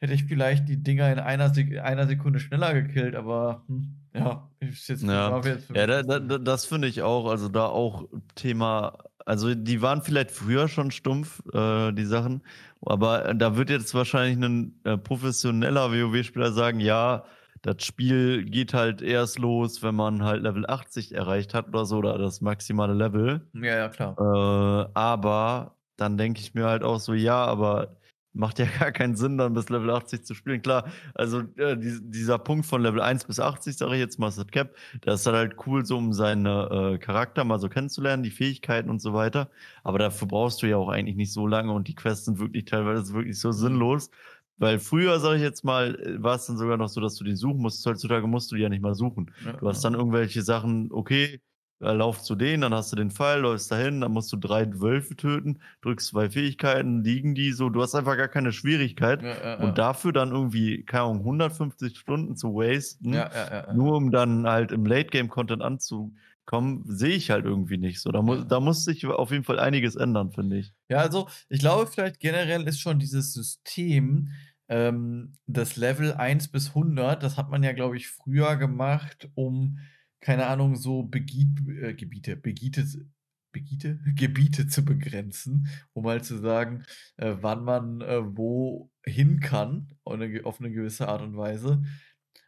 hätte ich vielleicht die Dinger in einer, Sek einer Sekunde schneller gekillt, aber hm, ja, ist jetzt ja, ja da, da, das finde ich auch, also da auch Thema, also die waren vielleicht früher schon stumpf, äh, die Sachen, aber da wird jetzt wahrscheinlich ein äh, professioneller WoW-Spieler sagen, ja, das Spiel geht halt erst los, wenn man halt Level 80 erreicht hat oder so, oder das maximale Level. Ja, ja, klar. Äh, aber dann denke ich mir halt auch so, ja, aber macht ja gar keinen Sinn, dann bis Level 80 zu spielen. Klar, also äh, die, dieser Punkt von Level 1 bis 80, sage ich jetzt mal, ist Cap, das ist dann halt cool, so um seine äh, Charakter mal so kennenzulernen, die Fähigkeiten und so weiter. Aber dafür brauchst du ja auch eigentlich nicht so lange und die Quests sind wirklich teilweise wirklich so sinnlos. Weil früher, sage ich jetzt mal, war es dann sogar noch so, dass du die suchen musst. Heutzutage musst du die ja nicht mal suchen. Ja, du hast dann irgendwelche Sachen, okay, lauf zu denen, dann hast du den Pfeil, läufst dahin, dann musst du drei Wölfe töten, drückst zwei Fähigkeiten, liegen die so, du hast einfach gar keine Schwierigkeit. Ja, ja, und dafür dann irgendwie, keine Ahnung, 150 Stunden zu wasten, nur um dann halt im Late-Game-Content anzukommen, sehe ich halt irgendwie nicht so. Da, mu da muss sich auf jeden Fall einiges ändern, finde ich. Ja, also ich glaube, vielleicht generell ist schon dieses System, ähm, das Level 1 bis 100, das hat man ja, glaube ich, früher gemacht, um keine Ahnung, so Begiet, äh, Gebiete, Begiete, Begiete, Gebiete zu begrenzen, um halt zu sagen, äh, wann man äh, wo hin kann, auf eine, auf eine gewisse Art und Weise.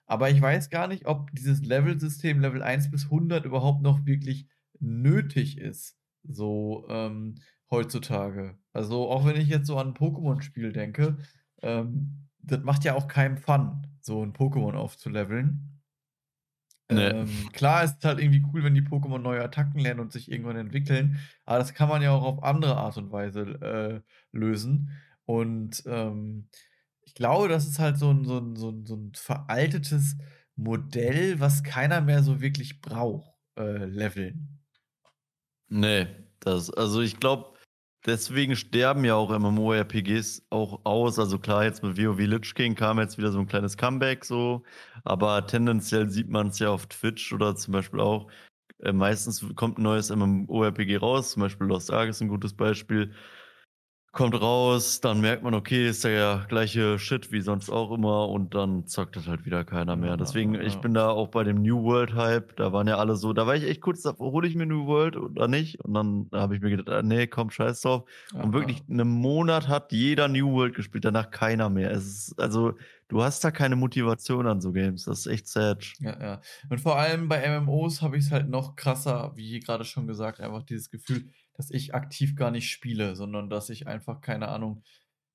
Aber ich weiß gar nicht, ob dieses Level-System, Level 1 bis 100, überhaupt noch wirklich nötig ist, so ähm, heutzutage. Also auch wenn ich jetzt so an ein Pokémon-Spiel denke, ähm, das macht ja auch keinen Fun, so ein Pokémon aufzuleveln. Nee. Ähm, klar ist es halt irgendwie cool, wenn die Pokémon neue Attacken lernen und sich irgendwann entwickeln, aber das kann man ja auch auf andere Art und Weise äh, lösen. Und ähm, ich glaube, das ist halt so ein, so, ein, so, ein, so ein veraltetes Modell, was keiner mehr so wirklich braucht, äh, leveln. Nee, das, also ich glaube, Deswegen sterben ja auch MMORPGs auch aus. Also klar, jetzt mit WoW Lich King kam jetzt wieder so ein kleines Comeback so. Aber tendenziell sieht man es ja auf Twitch oder zum Beispiel auch. Äh, meistens kommt ein neues MMORPG raus. Zum Beispiel Lost Ark ist ein gutes Beispiel kommt raus, dann merkt man, okay, ist der gleiche Shit wie sonst auch immer und dann zockt das halt wieder keiner mehr. Deswegen, ja, ja. ich bin da auch bei dem New World Hype, da waren ja alle so, da war ich echt kurz davor, hole ich mir New World oder nicht? Und dann habe ich mir gedacht, ah, nee, komm, scheiß drauf. Ja, und wirklich einen Monat hat jeder New World gespielt, danach keiner mehr. Es ist, also, du hast da keine Motivation an so Games. Das ist echt sad. Ja, ja. Und vor allem bei MMOs habe ich es halt noch krasser, wie gerade schon gesagt, einfach dieses Gefühl, dass ich aktiv gar nicht spiele, sondern dass ich einfach, keine Ahnung,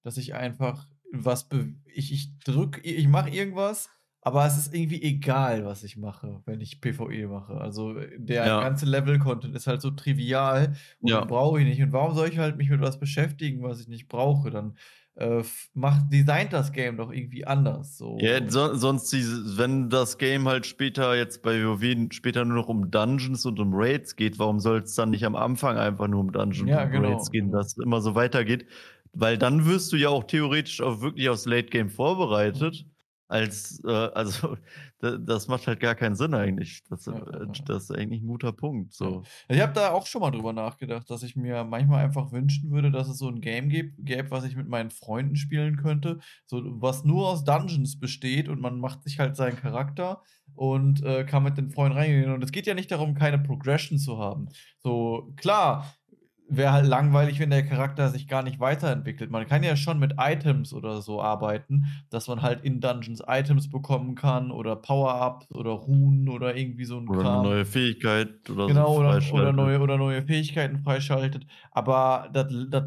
dass ich einfach was, ich, ich drück, ich mache irgendwas, aber es ist irgendwie egal, was ich mache, wenn ich PvE mache. Also der ja. ganze Level-Content ist halt so trivial und ja. brauche ich nicht. Und warum soll ich halt mich mit was beschäftigen, was ich nicht brauche? Dann äh, macht, designt das Game doch irgendwie anders. So. Ja, so, sonst, diese, wenn das Game halt später jetzt bei WoW später nur noch um Dungeons und um Raids geht, warum soll es dann nicht am Anfang einfach nur um Dungeons Ja, und genau, Raids gehen, genau. dass es immer so weitergeht? Weil dann wirst du ja auch theoretisch auch wirklich aufs Late Game vorbereitet. Als, äh, also, da- das macht halt gar keinen Sinn eigentlich. Das, Ja, äh, ja. das ist eigentlich ein guter Punkt. So. Ich habe da auch schon mal drüber nachgedacht, dass ich mir manchmal einfach wünschen würde, dass es so ein Game gäb- gäbe, was ich mit meinen Freunden spielen könnte, so was nur aus Dungeons besteht und man macht sich halt seinen Charakter und äh, kann mit den Freunden reingehen. Und es geht ja nicht darum, keine Progression zu haben. So, klar, wäre halt langweilig, wenn der Charakter sich gar nicht weiterentwickelt. Man kann ja schon mit Items oder so arbeiten, dass man halt in Dungeons Items bekommen kann oder Power-Ups oder Runen oder irgendwie so ein Oder Kram. eine neue Fähigkeit oder Genau, so. oder, oder, freischaltet. neue, oder neue Fähigkeiten freischaltet. Aber das, das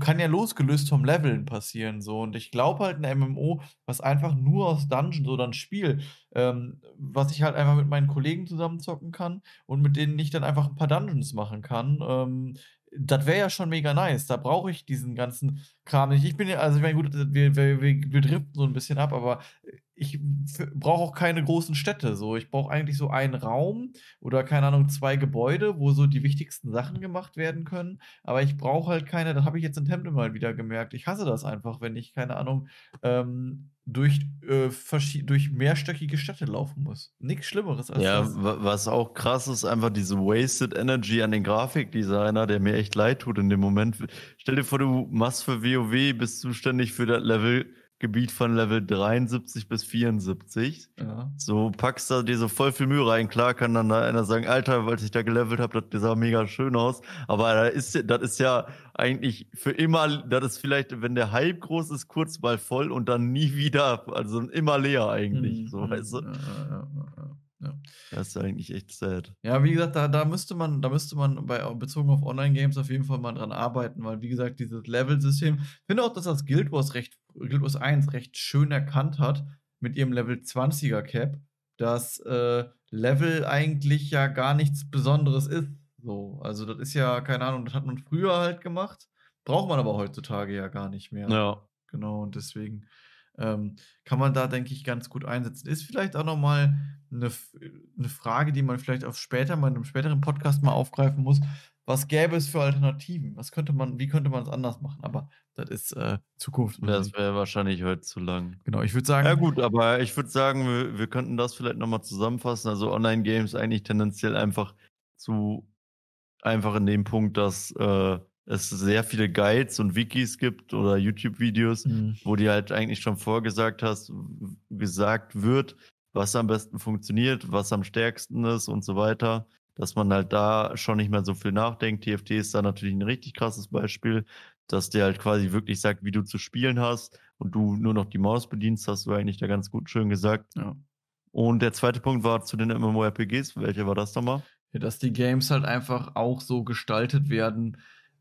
kann ja losgelöst vom Leveln passieren. So. Und ich glaube halt, ein MMO, was einfach nur aus Dungeons oder ein Spiel, ähm, was ich halt einfach mit meinen Kollegen zusammen zocken kann und mit denen ich dann einfach ein paar Dungeons machen kann, ähm, das wäre ja schon mega nice. Da brauche ich diesen ganzen Kram nicht. Ich bin ja, also ich meine, gut, wir, wir, wir, wir driften so ein bisschen ab, aber ich brauche auch keine großen Städte. So, ich brauche eigentlich so einen Raum oder keine Ahnung, zwei Gebäude, wo so die wichtigsten Sachen gemacht werden können. Aber ich brauche halt keine, das habe ich jetzt in Temple mal wieder gemerkt. Ich hasse das einfach, wenn ich, keine Ahnung, ähm, durch, äh, durch mehrstöckige Städte laufen muss. Nichts Schlimmeres als Ja, das. wa- was auch krass ist, einfach diese wasted Energy an den Grafikdesigner, der mir echt leid tut in dem Moment. Stell dir vor, du machst für WoW, bist zuständig für das Levelgebiet von Level 73 bis 74. Ja. So packst da dir so voll viel Mühe rein. Klar kann dann da einer sagen, Alter, als ich da gelevelt habe, das sah mega schön aus. Aber da ist, das ist ja eigentlich für immer, das ist vielleicht, wenn der Hype groß ist, kurz mal voll und dann nie wieder, also immer leer eigentlich. Mhm, So, mhm, weißt du? ja, ja, ja. Das ist eigentlich echt sad. Ja, wie gesagt, da, da müsste man, da müsste man bei, bezogen auf Online-Games auf jeden Fall mal dran arbeiten, weil, wie gesagt, dieses Level-System, ich finde auch, dass das Guild Wars recht, Guild Wars 1 recht schön erkannt hat mit ihrem Level 20er Cap, dass äh, Level eigentlich ja gar nichts Besonderes ist. So, also das ist ja, keine Ahnung, das hat man früher halt gemacht, braucht man aber heutzutage ja gar nicht mehr. Ja. Genau, und deswegen ähm, kann man da, denke ich, ganz gut einsetzen. Ist vielleicht auch nochmal eine, F- eine Frage, die man vielleicht auf später, mal in einem späteren Podcast mal aufgreifen muss. Was gäbe es für Alternativen? Was könnte man, wie könnte man es anders machen? Aber das ist äh, Zukunft. Das wäre wahrscheinlich heute zu lang. Genau, ich würde sagen, Ja gut, aber ich würde sagen, wir, wir könnten das vielleicht nochmal zusammenfassen. Also Online-Games eigentlich tendenziell einfach zu einfach in dem Punkt, dass äh, es sehr viele Guides und Wikis gibt oder YouTube-Videos, Mhm. wo dir halt eigentlich schon vorgesagt hast, gesagt wird, was am besten funktioniert, was am stärksten ist und so weiter. Dass man halt da schon nicht mehr so viel nachdenkt. TFT ist da natürlich ein richtig krasses Beispiel, dass der halt quasi wirklich sagt, wie du zu spielen hast und du nur noch die Maus bedienst, hast du eigentlich da ganz gut schön gesagt. Ja. Und der zweite Punkt war zu den MMORPGs. Welcher war das nochmal? Ja, dass die Games halt einfach auch so gestaltet werden,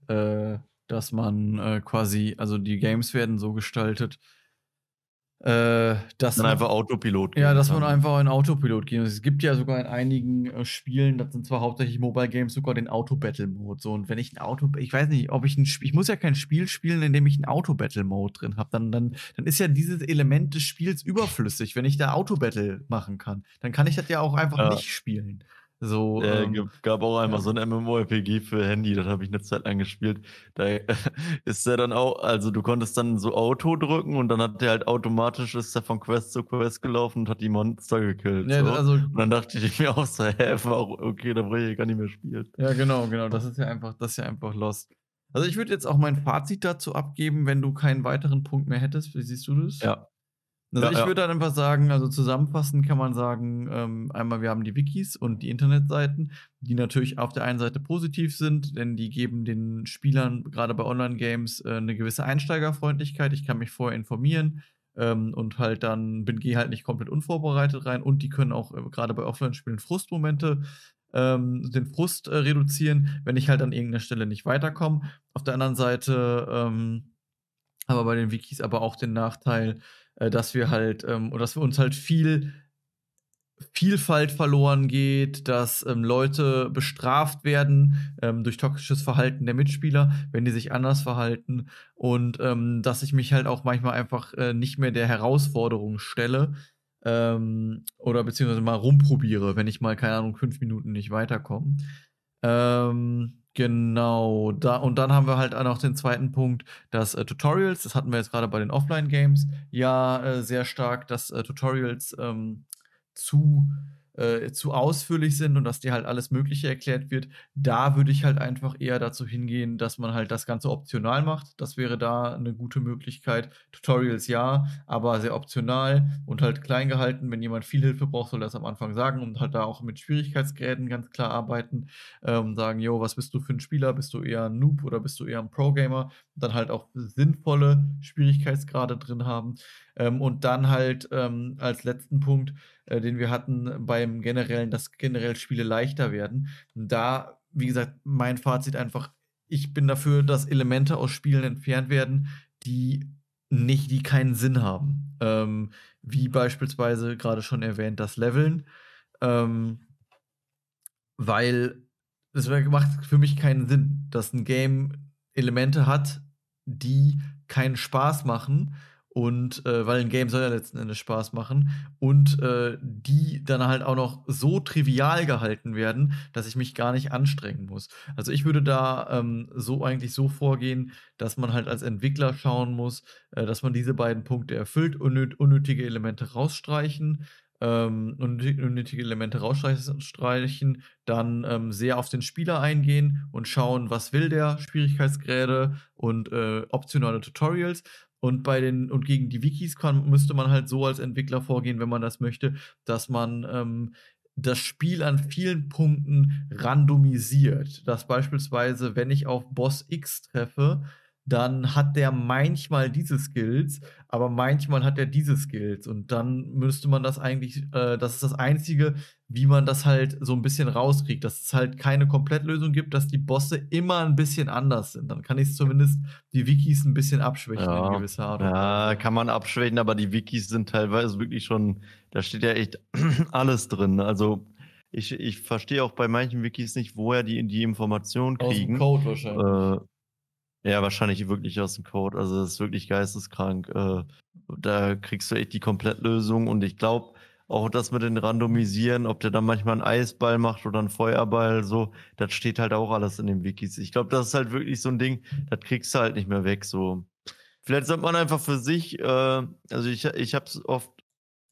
äh, dass man äh, quasi, also die Games werden so gestaltet, äh, dass Dann man, einfach Autopilot. ja, gehen dass man einfach in Autopilot geht. Es gibt ja sogar in einigen äh, Spielen, das sind zwar hauptsächlich Mobile Games, sogar den Auto-Battle-Mode. So, und wenn ich ein Auto, ich weiß nicht, ob ich ein Spiel, ich muss ja kein Spiel spielen, in dem ich einen Auto-Battle-Mode drin habe, dann, dann, dann ist ja dieses Element des Spiels überflüssig, wenn ich da Auto-Battle machen kann. Dann kann ich das ja auch einfach Ja. nicht spielen. So, Äh, ähm, gab auch einmal ja. so ein MMORPG für Handy, das habe ich eine Zeit lang gespielt. Da ist der dann auch, also du konntest dann so Auto drücken und dann hat der halt automatisch, ist der von Quest zu Quest gelaufen und hat die Monster gekillt. ja, so. also, und dann dachte ich mir auch so, hä, warum, okay, da brauche ich gar nicht mehr spielen. Ja, genau, genau. Das ist ja einfach, das ist ja einfach lost. Also ich würde jetzt auch mein Fazit dazu abgeben, wenn du keinen weiteren Punkt mehr hättest. Wie siehst du das? Ja. Also Ja, ich würde dann einfach sagen, also zusammenfassend kann man sagen, ähm, einmal wir haben die Wikis und die Internetseiten, die natürlich auf der einen Seite positiv sind, denn die geben den Spielern gerade bei Online-Games äh, eine gewisse Einsteigerfreundlichkeit. Ich kann mich vorher informieren ähm, und halt dann bin gehe halt nicht komplett unvorbereitet rein und die können auch äh, gerade bei Offline-Spielen Frustmomente ähm, den Frust äh, reduzieren, wenn ich halt an irgendeiner Stelle nicht weiterkomme. Auf der anderen Seite ähm, aber bei den Wikis aber auch den Nachteil, äh, dass wir halt, ähm, oder dass wir uns halt viel Vielfalt verloren geht, dass ähm, Leute bestraft werden ähm, durch toxisches Verhalten der Mitspieler, wenn die sich anders verhalten und ähm, dass ich mich halt auch manchmal einfach äh, nicht mehr der Herausforderung stelle ähm, oder beziehungsweise mal rumprobiere, wenn ich mal, keine Ahnung, fünf Minuten nicht weiterkomme. Ähm, genau, da, und dann haben wir halt auch noch den zweiten Punkt, dass äh, Tutorials, das hatten wir jetzt gerade bei den Offline-Games, ja äh, sehr stark, dass äh, Tutorials ähm, zu, äh, zu ausführlich sind und dass dir halt alles Mögliche erklärt wird. Da würde ich halt einfach eher dazu hingehen, dass man halt das Ganze optional macht. Das wäre da eine gute Möglichkeit. Tutorials ja, aber sehr optional und halt klein gehalten. Wenn jemand viel Hilfe braucht, soll er das am Anfang sagen und halt da auch mit Schwierigkeitsgräden ganz klar arbeiten. Ähm, sagen, yo, was bist du für ein Spieler? Bist du eher ein Noob oder bist du eher ein Pro-Gamer? Dann halt auch sinnvolle Schwierigkeitsgrade drin haben. Ähm, und dann halt ähm, als letzten Punkt, äh, den wir hatten beim generellen, dass generell Spiele leichter werden. Da, wie gesagt, mein Fazit einfach, ich bin dafür, dass Elemente aus Spielen entfernt werden, die nicht, die keinen Sinn haben. Ähm, wie beispielsweise gerade schon erwähnt, das Leveln. Ähm, weil es macht für mich keinen Sinn, dass ein Game Elemente hat, die keinen Spaß machen und äh, weil ein Game soll ja letzten Endes Spaß machen und äh, die dann halt auch noch so trivial gehalten werden, dass ich mich gar nicht anstrengen muss. Also ich würde da ähm, so eigentlich so vorgehen, dass man halt als Entwickler schauen muss, äh, dass man diese beiden Punkte erfüllt, unnöt unnötige Elemente rausstreichen, ähm, unnötige Elemente rausstreichen, dann ähm, sehr auf den Spieler eingehen und schauen, was will der, Schwierigkeitsgrade und äh, optionale Tutorials und bei den und gegen die Wikis kann, müsste man halt so als Entwickler vorgehen, wenn man das möchte, dass man ähm, das Spiel an vielen Punkten randomisiert. Dass beispielsweise, wenn ich auf Boss X treffe, dann hat der manchmal diese Skills, aber manchmal hat er diese Skills. Und dann müsste man das eigentlich, äh, das ist das Einzige, wie man das halt so ein bisschen rauskriegt, dass es halt keine Komplettlösung gibt, dass die Bosse immer ein bisschen anders sind. Dann kann ich zumindest die Wikis ein bisschen abschwächen ja. in gewisser Art. Ja, kann man abschwächen, aber die Wikis sind teilweise wirklich schon, da steht ja echt alles drin. Also ich, ich verstehe auch bei manchen Wikis nicht, woher die die Informationen kriegen. Aus dem Code wahrscheinlich. Äh, ja, wahrscheinlich wirklich aus dem Code. Also das ist wirklich geisteskrank. Äh, da kriegst du echt die Komplettlösung und ich glaube, auch das mit den Randomisieren, ob der dann manchmal einen Eisball macht oder einen Feuerball, so, das steht halt auch alles in den Wikis. Ich glaube, das ist halt wirklich so ein Ding, das kriegst du halt nicht mehr weg, so. Vielleicht sollte man einfach für sich, äh, also ich, ich habe es oft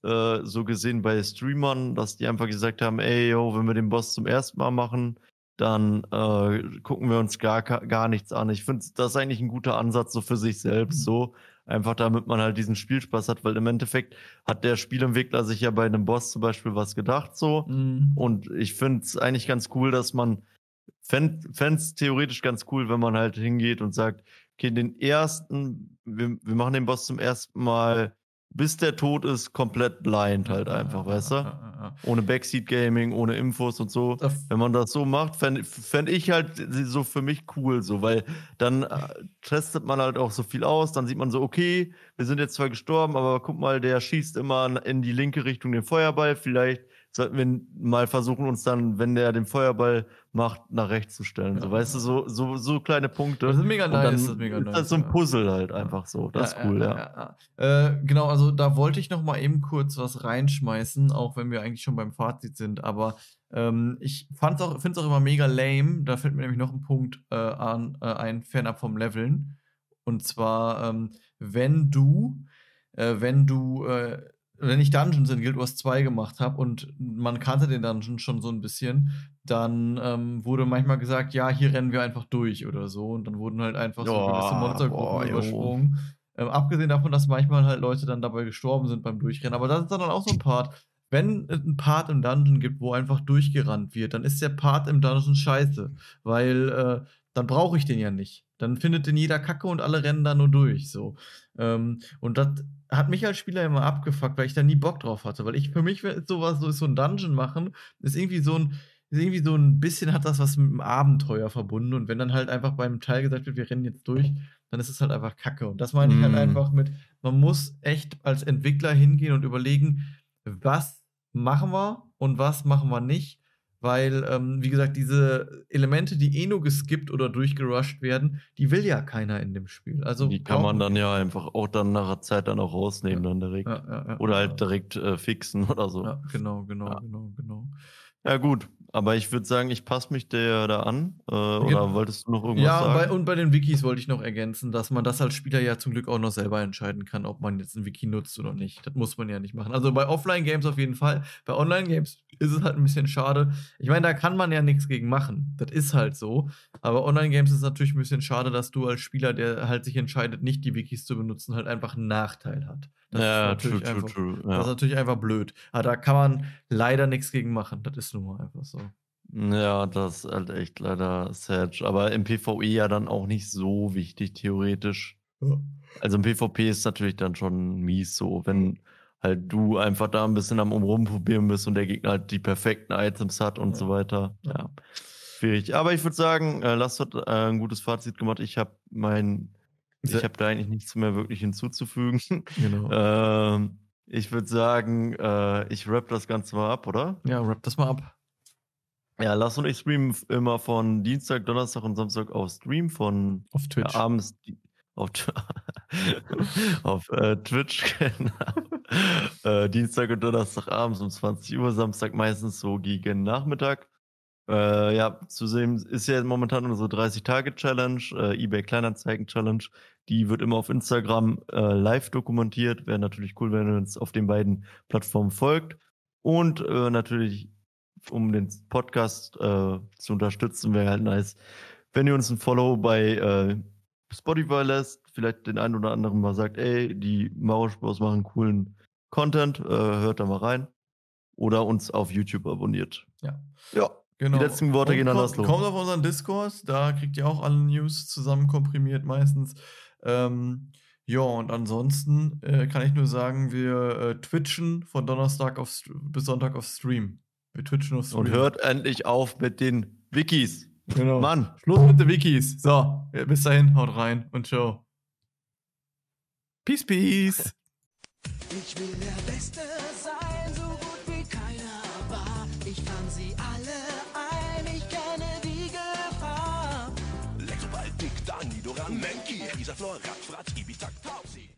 äh, so gesehen bei Streamern, dass die einfach gesagt haben, ey, yo, wenn wir den Boss zum ersten Mal machen, dann äh, gucken wir uns gar, gar nichts an. Ich finde, das ist eigentlich ein guter Ansatz so für sich selbst, mhm. so einfach damit man halt diesen Spielspaß hat, weil im Endeffekt hat der Spielentwickler sich ja bei einem Boss zum Beispiel was gedacht, so. Mhm. Und ich finde es eigentlich ganz cool, dass man fände es theoretisch ganz cool, wenn man halt hingeht und sagt, okay, den ersten, wir, wir machen den Boss zum ersten Mal bis der Tod ist, komplett blind halt einfach, weißt du? Ohne Backseat Gaming, ohne Infos und so. Wenn man das so macht, fände fänd ich halt so für mich cool, so, weil dann äh, testet man halt auch so viel aus, dann sieht man so, okay, wir sind jetzt zwar gestorben, aber guck mal, der schießt immer in die linke Richtung den Feuerball, vielleicht sollten wir mal versuchen, uns dann, wenn der den Feuerball macht, nach rechts zu stellen. Ja. So, weißt du, so, so, so kleine Punkte. Das ist mega nice. das ist mega ist nice. so ein Puzzle halt einfach so. Das ja, ist cool, ja. ja. Äh, genau, also da wollte ich noch mal eben kurz was reinschmeißen, auch wenn wir eigentlich schon beim Fazit sind. Aber ähm, ich finde es auch immer mega lame. Da fällt mir nämlich noch ein Punkt äh, an, äh, ein, fernab vom Leveln. Und zwar, ähm, wenn du, äh, wenn du äh, wenn ich Dungeons in Guild Wars 2 gemacht habe und man kannte den Dungeon schon so ein bisschen, dann ähm, wurde manchmal gesagt, ja, hier rennen wir einfach durch oder so. Und dann wurden halt einfach so gewisse Monstergruppen übersprungen. Ähm, abgesehen davon, dass manchmal halt Leute dann dabei gestorben sind beim Durchrennen. Aber das ist dann auch so ein Part. Wenn es einen Part im Dungeon gibt, wo einfach durchgerannt wird, dann ist der Part im Dungeon scheiße. Weil äh, dann brauche ich den ja nicht. Dann findet den jeder Kacke und alle rennen da nur durch. So. Ähm, und das hat mich als Spieler immer abgefuckt, weil ich da nie Bock drauf hatte. Weil ich für mich sowas, so so ein Dungeon machen, ist irgendwie so ein, ist irgendwie so ein bisschen hat das was mit dem Abenteuer verbunden. Und wenn dann halt einfach beim Teil gesagt wird, wir rennen jetzt durch, dann ist es halt einfach Kacke. Und das meine ich halt mm. halt einfach mit, man muss echt als Entwickler hingehen und überlegen, was machen wir und was machen wir nicht. Weil, ähm, wie gesagt, diese Elemente, die eh nur geskippt oder durchgerusht werden, die will ja keiner in dem Spiel. Also Die kann man dann ja einfach auch dann nach der Zeit dann auch rausnehmen, dann direkt. Ja, ja, ja, Oder ja. halt direkt äh, fixen oder so. Ja, genau, genau, Ja. genau, genau. Ja, gut. Aber ich würde sagen, ich passe mich der da an. Äh, oder Genau. wolltest du noch irgendwas Ja, sagen? und bei den Wikis wollte ich noch ergänzen, dass man das als Spieler ja zum Glück auch noch selber entscheiden kann, ob man jetzt ein Wiki nutzt oder nicht. Das muss man ja nicht machen. Also bei Offline-Games auf jeden Fall. Bei Online-Games ist es halt ein bisschen schade. Ich meine, da kann man ja nichts gegen machen. Das ist halt so. Aber Online-Games ist natürlich ein bisschen schade, dass du als Spieler, der halt sich entscheidet, nicht die Wikis zu benutzen, halt einfach einen Nachteil hat. Das ja, ist true, true, einfach, true. Das ist Ja. natürlich einfach blöd. Aber da kann man leider nichts gegen machen. Das ist nun mal einfach so. Ja, das ist halt echt leider sad. Aber im PvE ja dann auch nicht so wichtig, theoretisch. Ja. Also im PvP ist natürlich dann schon mies so, wenn halt du einfach da ein bisschen am Rumprobieren bist und der Gegner halt die perfekten Items hat und Ja. so weiter. Ja, schwierig. Aber ich würde sagen, äh, Last hat äh, ein gutes Fazit gemacht. Ich habe mein, ich habe da eigentlich nichts mehr wirklich hinzuzufügen. Genau. ähm, ich würde sagen, äh, ich rap das Ganze mal ab, oder? ja, wrap das mal ab. Ja, Lars und ich streamen immer von Dienstag, Donnerstag und Samstag auf Stream von Auf Twitch. ja, abends auf, auf äh, Twitch, genau. äh, Dienstag und Donnerstag abends um 20 Uhr, Samstag meistens so gegen Nachmittag. Äh, ja, zu sehen ist ja momentan unsere 30-Tage-Challenge, äh, eBay Kleinanzeigen-Challenge. Die wird immer auf Instagram äh, live dokumentiert. Wäre natürlich cool, wenn ihr uns auf den beiden Plattformen folgt. Und äh, natürlich, um den Podcast äh, zu unterstützen, wäre halt nice, wenn ihr uns ein Follow bei äh, Spotify lässt, vielleicht den einen oder anderen mal sagt, ey, die Mauerspurs machen coolen Content, äh, hört da mal rein. Oder uns auf YouTube abonniert. Ja. Ja. Genau. Die letzten Worte Und gehen an kommt, Laszlo. Kommt auf unseren Discord, da kriegt ihr auch alle News zusammen komprimiert meistens. Ähm, ja, und ansonsten äh, kann ich nur sagen, wir äh, twitchen von Donnerstag auf St- bis Sonntag auf Stream. Wir twitchen Stream. Und hört endlich auf mit den Wikis. genau. Mann. Schluss mit den Wikis. So, bis dahin, haut rein und ciao. Peace, peace. Ich will der Beste